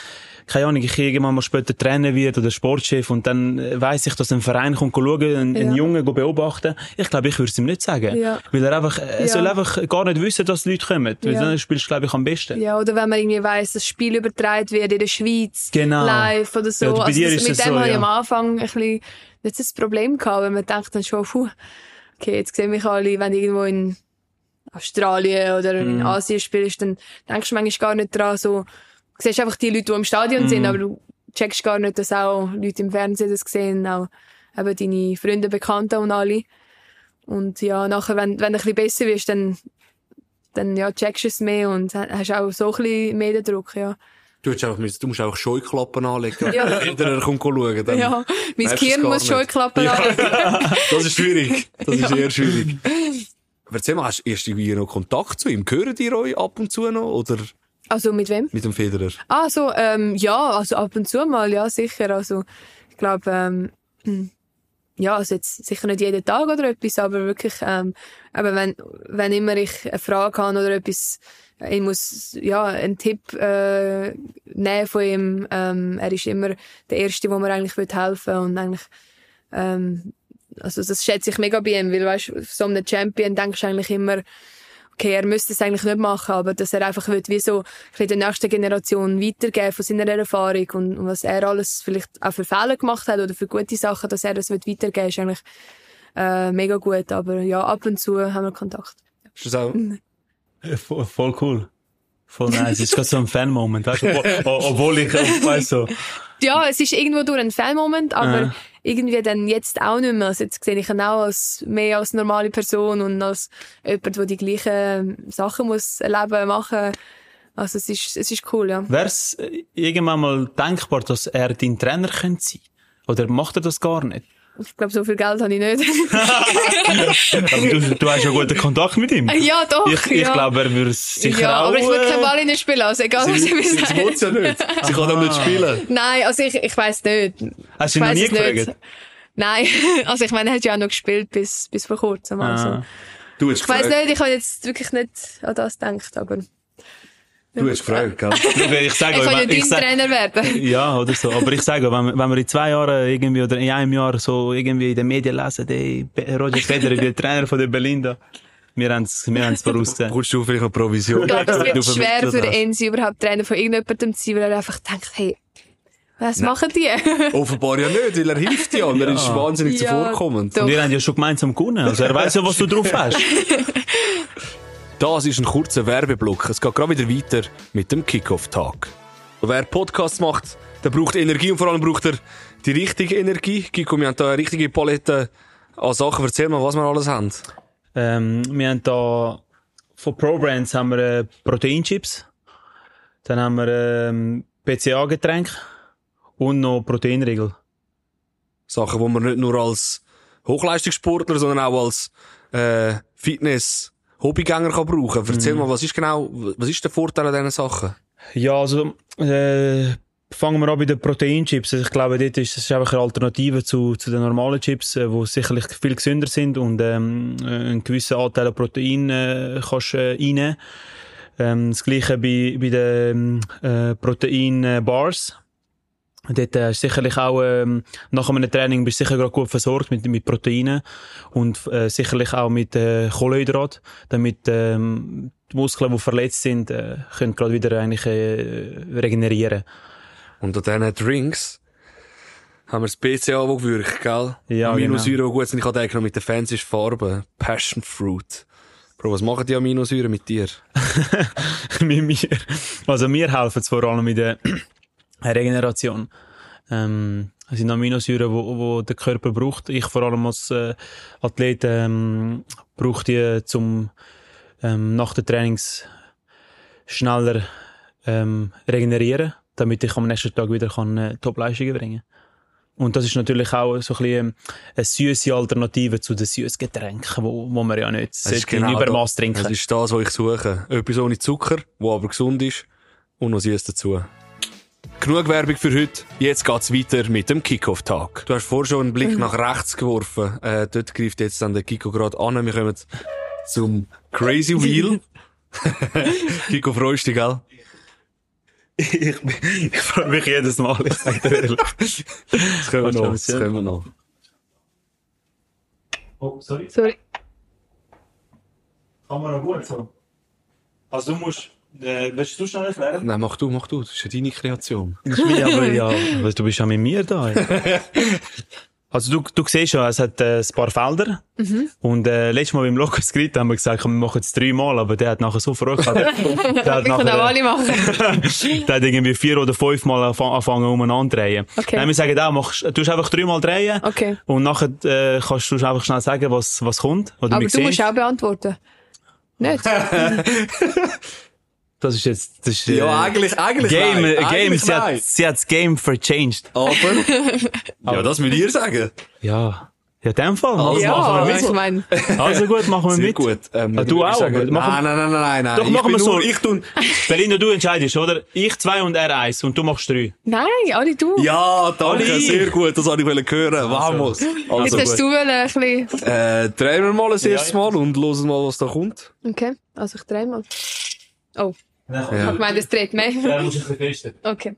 keine Ahnung, ich irgendwann mal später Trainer wird oder Sportchef und dann äh, weiss ich, dass ein Verein kommt schauen, einen, einen Ja. Jungen beobachten. Ich glaube, ich würde es ihm nicht sagen. Ja. Weil er einfach, er Ja. soll einfach gar nicht wissen, dass die Leute kommen. Weil Ja. dann spielst du, glaube ich, am besten. Ja, oder wenn man irgendwie weiss, das Spiel übertragen wird in der Schweiz. Genau. Live oder so. Ja, also das, mit es dem so, habe ich am Anfang ein bisschen, nicht das Problem gehabt, weil man denkt dann schon, puh, okay, jetzt sehen mich alle, wenn irgendwo in Australien oder in Mhm. Asien spielst, dann denkst du manchmal gar nicht dran, so, du siehst einfach die Leute, die im Stadion Mhm. sind, aber du checkst gar nicht, dass auch Leute im Fernsehen das sehen, auch eben deine Freunde, Bekannte und alle. Und ja, nachher, wenn, wenn du ein bisschen besser wirst, dann, dann, ja, checkst du es mehr und ha- hast auch so ein bisschen mehr den Druck, ja. Du, hättest einfach, du musst einfach Scheuklappen anlegen. Ja. Wenn er kommt schauen. Dann Ja, mein Gehirn muss nicht. schon klappen. Ja. Ja. Das ist schwierig. Das ist Ja. eher schwierig. Erzähl mal, hast du erst irgendwie noch Kontakt zu ihm? Hören die euch ab und zu noch? Oder Also mit wem? mit dem Federer? Ah, so, ähm, ja, also ab und zu mal, ja, sicher. Also, ich glaube, ähm, hm, ja, also jetzt sicher nicht jeden Tag oder etwas, aber wirklich, ähm, aber wenn, wenn immer ich eine Frage habe oder etwas, ich muss, ja, einen Tipp, äh, nehmen von ihm, ähm, er ist immer der Erste, wo mir eigentlich helfen will und eigentlich, ähm, also das schätze ich mega bei ihm, weil, weißt, so einem Champion denkst du eigentlich immer, okay, er müsste es eigentlich nicht machen, aber dass er einfach will, wie so bisschen der nächsten Generation weitergeben von seiner Erfahrung und, und was er alles vielleicht auch für Fehler gemacht hat oder für gute Sachen, dass er das will weitergeben, ist eigentlich äh, mega gut. Aber ja, ab und zu haben wir Kontakt. Ist das auch? Voll, cool. Voll nice. Es ist gerade so ein Fan-Moment, du? Obwohl, ich, weißt so. Ja, es ist irgendwo durch ein Fan-Moment, aber Ja. irgendwie dann jetzt auch nicht mehr. Also jetzt sehe ich ihn auch als, mehr als normale Person und als jemand, der die gleichen Sachen muss erleben, machen. Also es ist, es ist cool, ja. Wär's äh, irgendwann mal denkbar, dass er dein Trainer könnte sein? Oder macht er das gar nicht? Ich glaube, so viel Geld habe ich nicht. Aber du, du hast ja guten Kontakt mit ihm. ja, doch. Ich, ich ja. glaube, er würde es sicher ja, auch... aber ich äh, keinen Ball in den spielen, also egal was Sie, ich sie, mir sie will ja nicht. Sie kann auch nicht spielen. Nein, also ich, ich weiss nicht. Hast du ich ihn noch nie es nicht. gefragt? Nein, also ich meine, er hat ja auch noch gespielt bis, bis vor kurzem. Also. Ah. Du hast Ich weiss nicht, ich habe jetzt wirklich nicht an das gedacht, aber Du hast gefragt, gell? Ich sage ich euch, kann ja Trainer werden. ja, oder so. Aber ich sage, wenn, wenn wir in zwei Jahren irgendwie oder in einem Jahr so irgendwie in den Medien lesen, ey, Roger Federer, der Trainer von der Belinda, wir haben es wir haben's vorausgesehen. Bekommst du vielleicht noch Provision? Ich glaube, es wird schwer für? Enzi überhaupt Trainer von irgendjemandem zu sein, weil er einfach denkt, hey, was machen die? Offenbar ja nicht, weil er hilft ja und er ist wahnsinnig Ja, zuvorkommend. doch. Und wir haben ja schon gemeinsam gewonnen. Also er weiß ja, was du drauf hast. Das ist ein kurzer Werbeblock. Es geht gerade wieder weiter mit dem Kickoff-Tag. Wer Podcasts macht, der braucht Energie und vor allem braucht er die richtige Energie. Kiko, wir haben da eine richtige Palette an Sachen. Erzähl mal, was wir alles haben. Ähm, wir haben da von Pro Brands haben wir äh, Proteinchips, dann haben wir ähm, PCA-Getränk und noch Proteinriegel. Sachen, die man nicht nur als Hochleistungssportler, sondern auch als äh, Fitness-Hobbygänger kann brauchen. Erzähl mal, was ist genau, was ist der Vorteil an diesen Sachen? Ja, also äh, fangen wir an bei den Proteinchips. Also ich glaube, dort ist es einfach eine Alternative zu, zu den normalen Chips, äh, die sicherlich viel gesünder sind und ähm, äh, einen gewissen Anteil an Protein äh, kannst äh, reinnehmen. Ähm, das gleiche bei, bei den äh, Protein-Bars. Dort äh, ist sicherlich auch, ähm, nach einem Training bist du sicher gerade gut versorgt mit, mit Proteinen und äh, sicherlich auch mit äh, Kohlenhydrat, damit ähm, die Muskeln, die verletzt sind, äh, können gerade wieder eigentlich äh, regenerieren. Und an diesen Drinks haben wir das BCA, das wirkt, gell? Ja, Aminosäuren, die gut sind. Ich habe eigentlich noch mit den Fans ist Farbe. Passion Fruit. Bro, was machen die Aminosäuren mit dir? mit mir. Also mir helfen es vor allem mit der Regeneration. Ähm, es sind Aminosäuren, wo, wo der Körper braucht. Ich vor allem als äh, Athlet ähm, brauche die zum ähm, nach den Trainings schneller ähm, regenerieren, damit ich am nächsten Tag wieder kann, äh, Top-Leistungen bringen Und das ist natürlich auch so ein bisschen ähm, eine süße Alternative zu den süßen Getränken, wo, wo man ja nicht sollte in genau Übermaß trinken. Das ist das, was ich suche. Etwas ohne Zucker, wo aber gesund ist und noch süß dazu. Genug Werbung für heute. Jetzt geht's weiter mit dem Kickoff-Tag. Du hast vorher schon einen Blick nach rechts geworfen. Äh, dort greift jetzt dann der Kiko gerade an. Wir kommen zum Crazy Wheel. Kiko, freust du dich, gell? ich, ich freue mich jedes Mal, ich sage dir ehrlich. Das können wir noch. Das können wir noch. Oh, sorry. Sorry. Kann man noch gut so. Also du musst, äh, willst du schnell erklären? Nein, mach du, mach du. Das ist ja deine Kreation. Das ist mir aber, ja, weil du bist ja mit mir da. ey. Also du, du siehst schon, es hat äh, ein paar Felder. Mhm. Und äh, letztes Mal beim Lukas geredet haben wir gesagt, komm, wir machen es dreimal, aber der hat nachher so verrückt. der, hat Ich kann auch nachher, alle machen. der hat irgendwie vier oder fünf Mal anf- angefangen umeinander drehen. Okay. Nein, wir sagen auch, machst, du tust einfach dreimal drehen. Okay. Und nachher äh, kannst du einfach schnell sagen, was, was kommt. Oder Aber du musst sehen. auch beantworten. Nicht? Das ist jetzt, das ist, äh, Ja, eigentlich, eigentlich Game, nein. äh, Game, Eigentlich sie nein. hat, sie hat das Game verchanged. Aber, ja, das müsst ihr sagen. Ja. Ja, in dem Fall. Also, ja, machen wir ich mit. meine, Also gut, machen wir Sehr mit. gut. Ähm, Ah, du ich auch, Sagen, nein, nein, nein, nein, nein. Doch, ich machen wir so. Ich tun, Belinda, du entscheidest, oder? Ich zwei und er eins und du machst drei. nein, alle du. ja, danke, Ali. sehr gut, das wollte ich wollen hören. Vamos. Jetzt Also, hast du wollen, ein bisschen. äh, drehen wir mal das erste Mal und hören mal, was da kommt. Okay, also ich drehe mal. Oh, ich Ja. hab gemeint, es dreht mehr. Ja, muss ich ein bisschen fester. Okay.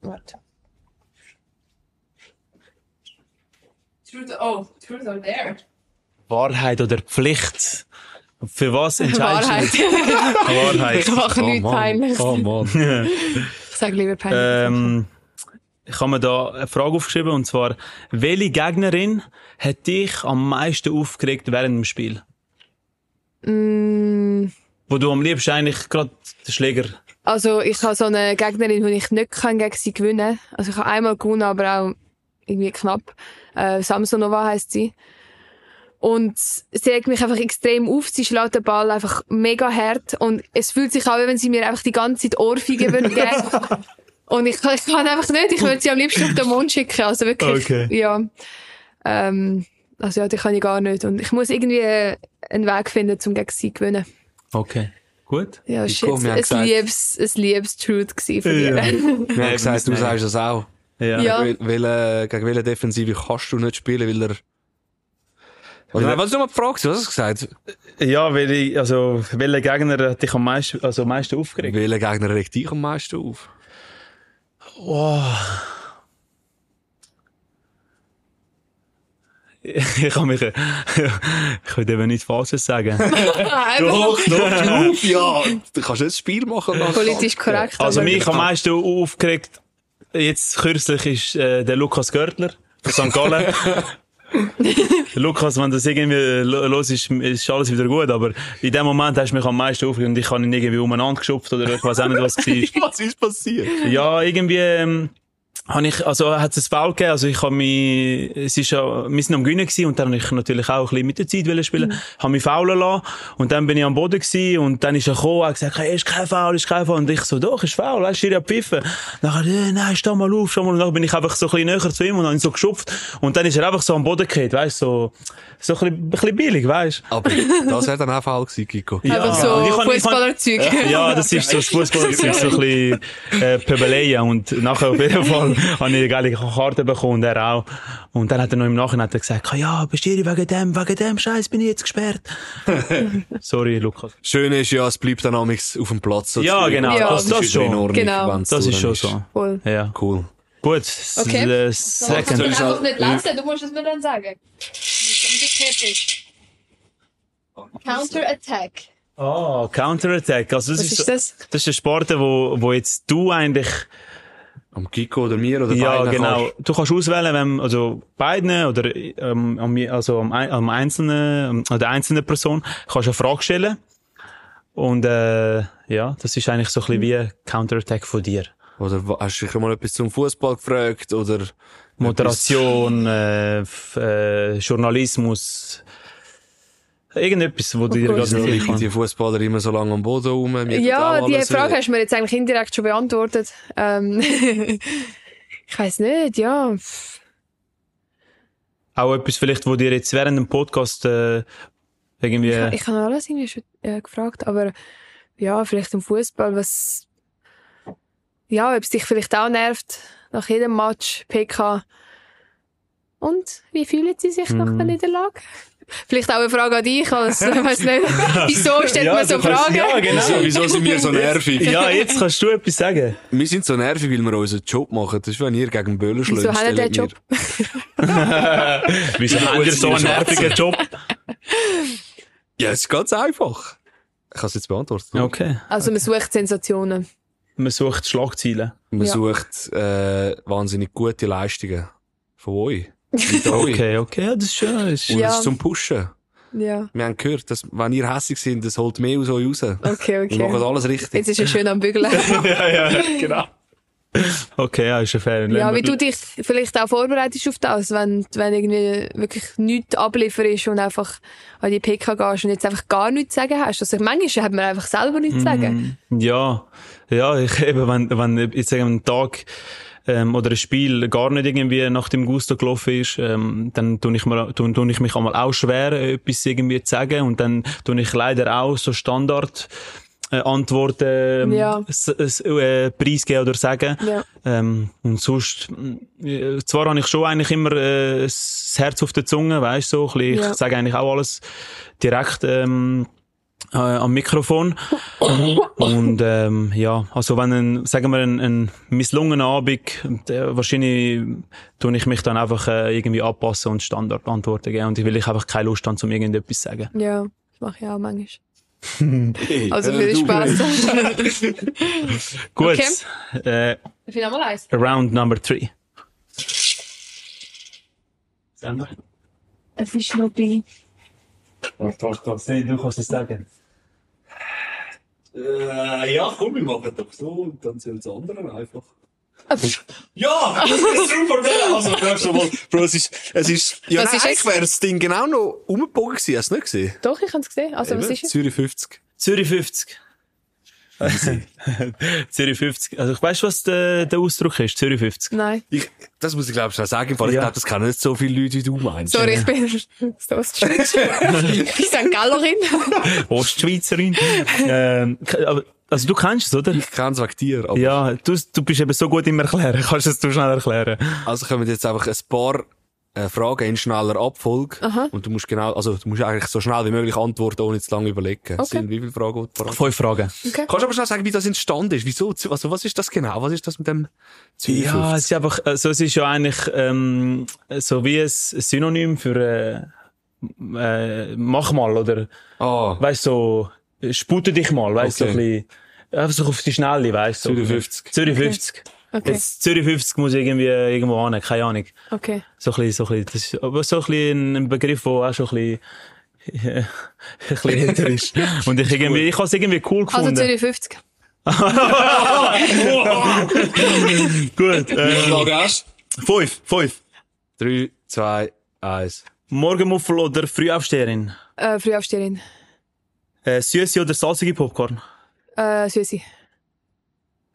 Warte. Truth, oh, truth or dare. Wahrheit oder Pflicht? Für was entscheidest Wahrheit. du? Wahrheit. ich mache nichts peinlich. Oh Mann. Ich sage lieber peinlich. ähm, ich habe mir da eine Frage aufgeschrieben, und zwar, welche Gegnerin hat dich am meisten aufgeregt während dem Spiel? Mm, Wo du am liebsten eigentlich gerade den Schläger... also ich habe so eine Gegnerin, die ich nicht kann gegen sie gewinnen Also ich habe einmal gewonnen, aber auch irgendwie knapp. Äh, Samsonova heisst sie. Und sie regt mich einfach extrem auf. Sie schlägt den Ball einfach mega hart. Und es fühlt sich an, wie wenn sie mir einfach die ganze Zeit Ohrfeige würde geben. Und ich, ich kann einfach nicht. Ich würde sie am liebsten auf den Mond schicken. Also wirklich. Okay. Ja. Ähm, also ja, die kann ich gar nicht. Und ich muss irgendwie einen Weg finden, um gegen sie zu gewinnen. Okay. Gut. Ja, Die shit. Ein gesagt- liebes, ein liebes Truth gewesen von dir. Ja. Wir haben gesagt, du sagst das auch. Ja. Ja. Gegen welche, gegen welche Defensive kannst du nicht spielen, weil er... Oder nein, was die Frage? gewesen? Was hast du gesagt? Ja, weil ich, also, welcher Gegner hat dich am meisten, also am meisten aufgeregt? Welcher Gegner regt dich am meisten auf? Oh. Ich kann mich, ich würde eben nichts Falsches sagen. Doch, doch, auf, ja. Du kannst nicht das Spiel machen. Politisch korrekt. Also mich am meisten aufgeregt, jetzt kürzlich ist äh, der Lukas Görtler von St. Gallen. Lukas, wenn das irgendwie lo- los ist, ist alles wieder gut, aber in dem Moment hast du mich am meisten aufgeregt und ich habe ihn irgendwie umeinander geschupft oder ich weiß auch nicht, was war. Was ist passiert? Ja, irgendwie, ähm, habe ich, also hat es ein Foul gegeben, also ich habe mich, es ist ja, wir sind am Gewinnen gewesen und dann habe ich natürlich auch ein bisschen mit der Zeit wollen spielen, habe mich faulen lassen und dann bin ich am Boden gewesen und dann ist er gekommen, hat gesagt, hey, ist kein Foul, ist kein Foul und ich so, doch, ist Foul, weißt du, ihr pfiffen. Nachher, äh, nein, steh mal auf, steh mal und dann bin ich einfach so ein bisschen näher zu ihm und habe ihn so geschupft und dann ist er einfach so am Boden gefallen, weißt du, so, so ein bisschen, ein bisschen billig, weißt Aber das wäre dann auch Fall gewesen, Kiko. du. Einfach so kann- Fußballerzeug. ja, das ist so das Fußballzeug, so ein bisschen äh, Pöbeleien. Und nachher auf jeden Fall habe ich eine geile Karte bekommen und er auch. Und dann hat er noch im Nachhinein hat er gesagt, ja, bestiere wegen dem, wegen dem Scheiß bin ich jetzt gesperrt. Sorry, Lukas. Schön ist ja, es bleibt dann amigs auf dem Platz. so Ja, genau, Ja. das, das ist schon. Ordnung, Genau. Das so ist schon so. Voll. Ja. Cool. Gut, Okay. okay. Du second. ich einfach auch- nicht lesen, du musst es mir dann sagen. Counter-Attack. Ah, Counterattack. Also das Was ist, ist so- das? das ist ein Sport, wo, wo jetzt du eigentlich Am Kiko oder mir oder Ja, genau. kannst- Du kannst auswählen, wenn, also beiden oder ähm, also am, am einzelnen, an der einzelnen Person kannst du eine Frage stellen. Und äh, ja, das ist eigentlich so ein bisschen wie ein Counterattack von dir. Oder hast du dich mal etwas zum Fußball gefragt? Oder Moderation, äh, äh, Journalismus, irgendetwas, wo dir Gott. gerade liegen die Fußballer immer so lange am Boden rum? Ja, die Frage hast du mir jetzt eigentlich indirekt schon beantwortet. Ähm, ich weiß nicht, ja. Auch etwas vielleicht, wo dir jetzt während dem Podcast äh, irgendwie... Ich, ich habe alles irgendwie schon äh, gefragt, aber ja, vielleicht im Fußball, was ja, ob es dich vielleicht auch nervt nach jedem Match PK. Und wie fühlen Sie sich nach der Niederlage? Vielleicht auch eine Frage an dich, als weiß nicht. Wieso stellt man so du kannst- Fragen? Ja, genau. Wieso, wieso sind wir so nervig? Ja, jetzt kannst du etwas sagen. Wir sind so nervig, weil wir unseren Job machen. Das ist, wenn ihr gegen Böller schlägt. Wieso haben der Job? Wieso habt ihr so einen nervigen Job? Ja, es ist ganz einfach. Ich kann es jetzt beantworten. Okay. Also man sucht Sensationen. man sucht Schlagzeilen. Man Ja. sucht äh, wahnsinnig gute Leistungen von euch. Okay, okay, das ist schön. Das ist Und Ja. das ist zum Pushen. Ja, Wir haben gehört, dass, wenn ihr hässig sind, das holt mehr aus euch raus. okay, Wir machen okay. alles richtig. Jetzt ist er schön am Bügeln. ja, ja, genau. Okay, ja, ist ja fair. Ja, wie du dich vielleicht auch vorbereitest auf das, wenn, wenn irgendwie wirklich nichts ablieferst und einfach an die PK gehst und jetzt einfach gar nichts zu sagen hast. Also manchmal hat man einfach selber nichts zu sagen. Ja, ja, ich eben, wenn, wenn jetzt sagen wir, ein Tag ähm, oder ein Spiel gar nicht irgendwie nach dem Gusto gelaufen ist, ähm, dann tue ich, mir, tue, tue ich mich einmal auch schwer, etwas irgendwie zu sagen und dann tue ich leider auch so Standard äh, Antworten ähm, Ja. äh, preisgeben oder sagen. Ja. Ähm, und sonst, äh, zwar habe ich schon eigentlich immer äh, das Herz auf der Zunge, weißt du, so, bisschen, Ja. ich sage eigentlich auch alles direkt ähm, äh, am Mikrofon. Und ähm, ja, also wenn ein, sagen wir, ein, ein misslungener Abend, äh, wahrscheinlich tue ich mich dann einfach äh, irgendwie anpassen und Standardantworten geben. Und ich will ich einfach keine Lust haben, um irgendetwas zu sagen. Ja, das mache ich auch manchmal. Hey, Also viel. Spaß. Gut, Okay. äh, nochmal eins. round number three. Es ist noch bei. Du kannst es sagen. Äh, ja, komm, wir machen doch so und dann sind das andere einfach. Ja, das ist super? Also, glaubst du mal, Bro, es ist, es ist, ja, Was nein, ist eigentlich es? wäre das Ding genau noch umgebogen gewesen, hast du nicht gesehen? Doch, ich habe es gesehen. Also, was Eben, ist es? Zürich 50. Zürich 50. Zürich 50. Also, ich weißt was der, der Ausdruck ist? Zürich 50. Nein. Ich, das muss ich glaube schnell sagen, weil ich Ja. glaube, das kennen nicht so viele Leute, wie du meinst. Sorry, ich bin so Ostschweiz. ich bin St. Gallerin. Ostschweizerin. ähm, aber, also, du kennst es, oder? Ich kenne es wegen dir, aber Ja, du, du bist eben so gut im Erklären. Kannst du es du schnell erklären? Also kommen jetzt einfach ein paar Fragen in schneller Abfolge. Aha. Und du musst genau, also du musst eigentlich so schnell wie möglich antworten, ohne zu lange überlegen. Es Okay. sind wie viele Fragen? die du parat- Fünf Fragen. Okay. Kannst du aber schnell sagen, wie das entstanden ist? Wieso? Also was ist das genau? Was ist das mit dem Zürich Ja, 50? es ist einfach, also es ist ja eigentlich ähm, so wie ein Synonym für äh, äh, mach mal oder Ah, weißt so spute dich mal, weißt Okay. so ein bisschen einfach so auf die Schnelle, weißt so. Zürich 50. Zürich 50. Okay. Jetzt Zürich 50 muss ich irgendwie irgendwo hin, keine Ahnung. Okay. So ein bisschen, so ein bisschen, das ist aber so ein bisschen ein Begriff, der auch schon ein bisschen, ein bisschen älter ist. Und ich irgendwie, ich habe es irgendwie cool Also gefunden. Zürich 50. Gut, ähm, fünf, fünf. 3, 2, 1. Morgenmuffel oder Frühaufsteherin? Äh, Frühaufsteherin. Äh, süße oder salzige Popcorn? Äh, Süßi.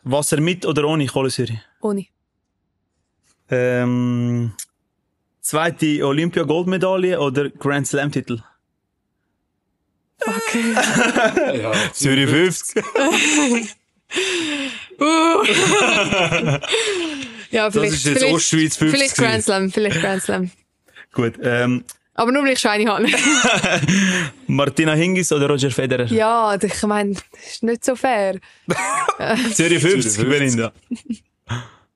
Wasser mit oder ohne Kohlensäure? Ohne. Ähm, zweite Olympia-Goldmedaille oder Grand Slam-Titel? Ja, Zürich 50. Ja, vielleicht. ist jetzt vielleicht, Ostschweiz 50 Vielleicht Grand Slam, vielleicht Grand Slam. Gut, ähm, Aber nur, weil ich schon eine habe. Martina Hingis oder Roger Federer? ja, ich meine, das ist nicht so fair. Zürich 50, Zürich 50. Belinda.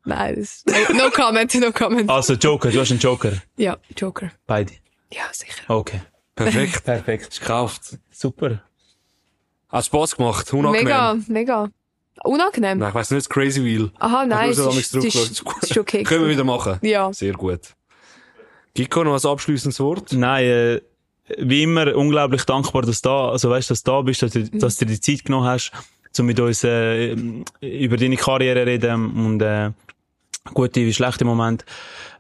Nein, das no, no comment, no comment. Also Joker, du hast einen Joker. Ja, Joker. Beide. Ja, sicher. Okay. Perfekt. Perfekt. Ist gekauft. Super. Hat Spaß gemacht. Unangenehm. Mega, mega. Unangenehm. Nein, ich weiss nicht, das Crazy Wheel. Aha, nein, es ist, ist, ist okay. Können wir wieder machen. Ja. Sehr gut. Giko, noch ein abschließendes Wort? Nein, äh, wie immer unglaublich dankbar, dass du da, also weißt, dass du da bist, dass du, Mhm. dass du dir die Zeit genommen hast, um mit uns äh, über deine Karriere zu reden und äh, gute wie schlechte Momente.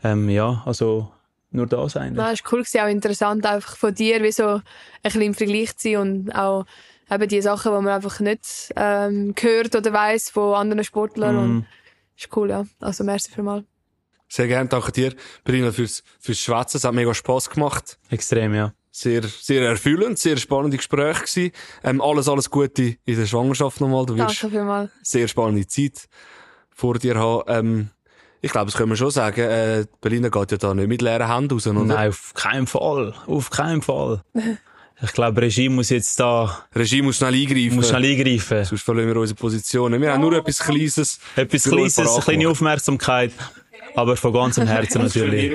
Ähm, ja, also nur da sein. Nein, es war cool, gewesen, auch interessant, einfach von dir, wie so ein bisschen im Vergleich zu sein und auch eben die Sachen, die man einfach nicht ähm, hört oder weiss von anderen Sportlern. Mhm. Und ist cool, ja. Also, merci vielmals. Sehr gerne, danke dir, Berina, fürs, fürs Schwätzen. Es hat mega Spass gemacht. Extrem, ja. Sehr, sehr erfüllend, sehr spannende Gespräche gewesen. Ähm, alles, alles Gute in der Schwangerschaft nochmal. Du wirst Danke vielmals. sehr spannende Zeit vor dir haben. Ähm, ich glaube, das können wir schon sagen. Äh, Berliner geht ja da nicht mit leeren Händen raus, oder? Nein, auf keinen Fall. Auf keinen Fall. Ich glaube, Regime muss jetzt da, Regime muss schnell eingreifen. muss schnell eingreifen. Sonst verlieren wir unsere Positionen. Wir haben nur etwas Kleines. Etwas Kleines, eine kleine. Aufmerksamkeit. Aber von ganzem Herzen natürlich.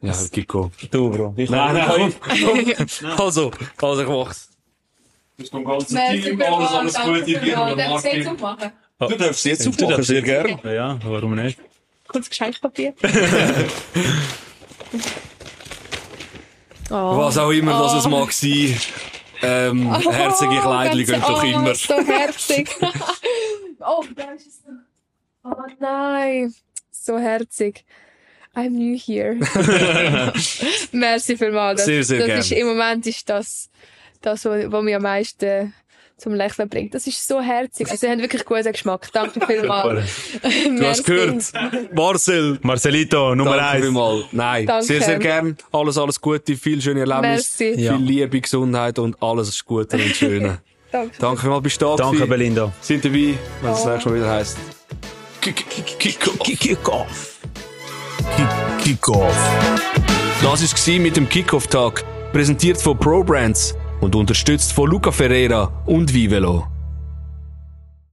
Ja, Giko. Du, Bro. Ich Nein, nein, komm. Also, also ich mach's. Merci vielmals. Danke vielmals. Darf ich das jetzt aufmachen? Du darfst es jetzt aufmachen, sehr gerne. Ja, warum nicht? Kurz Geschenkpapier. oh. Was auch immer das es mag sein. Ähm, herzige Kleidchen gehen doch oh, immer. so herzig. oh, da ist es noch. Oh nein. So herzig. I'm new here. Merci vielmals. Das, Sehr, sehr das gern. ist, Im Moment ist das, das, was mich am meisten zum Lächeln bringt. Das ist so herzig. Also, sie haben wirklich guten Geschmack. Danke vielmals. Du hast gehört. Marcel. Marcelito, Nummer Danke eins. vielmals. Nein, Danke. sehr, sehr gern. Alles, alles Gute, viel schöne Erlebnisse, Merci. viel Ja. Liebe, Gesundheit und alles Gute und Schöne. Danke. Danke vielmals, bist du da Danke. Belinda. Sind dabei, wenn es das Oh. nächste Mal wieder heisst. Kick-Off. Kick-Off. Das war mit dem Kickoff-Tag, präsentiert von Pro Brands und unterstützt von Luca Ferreira und Vivelo.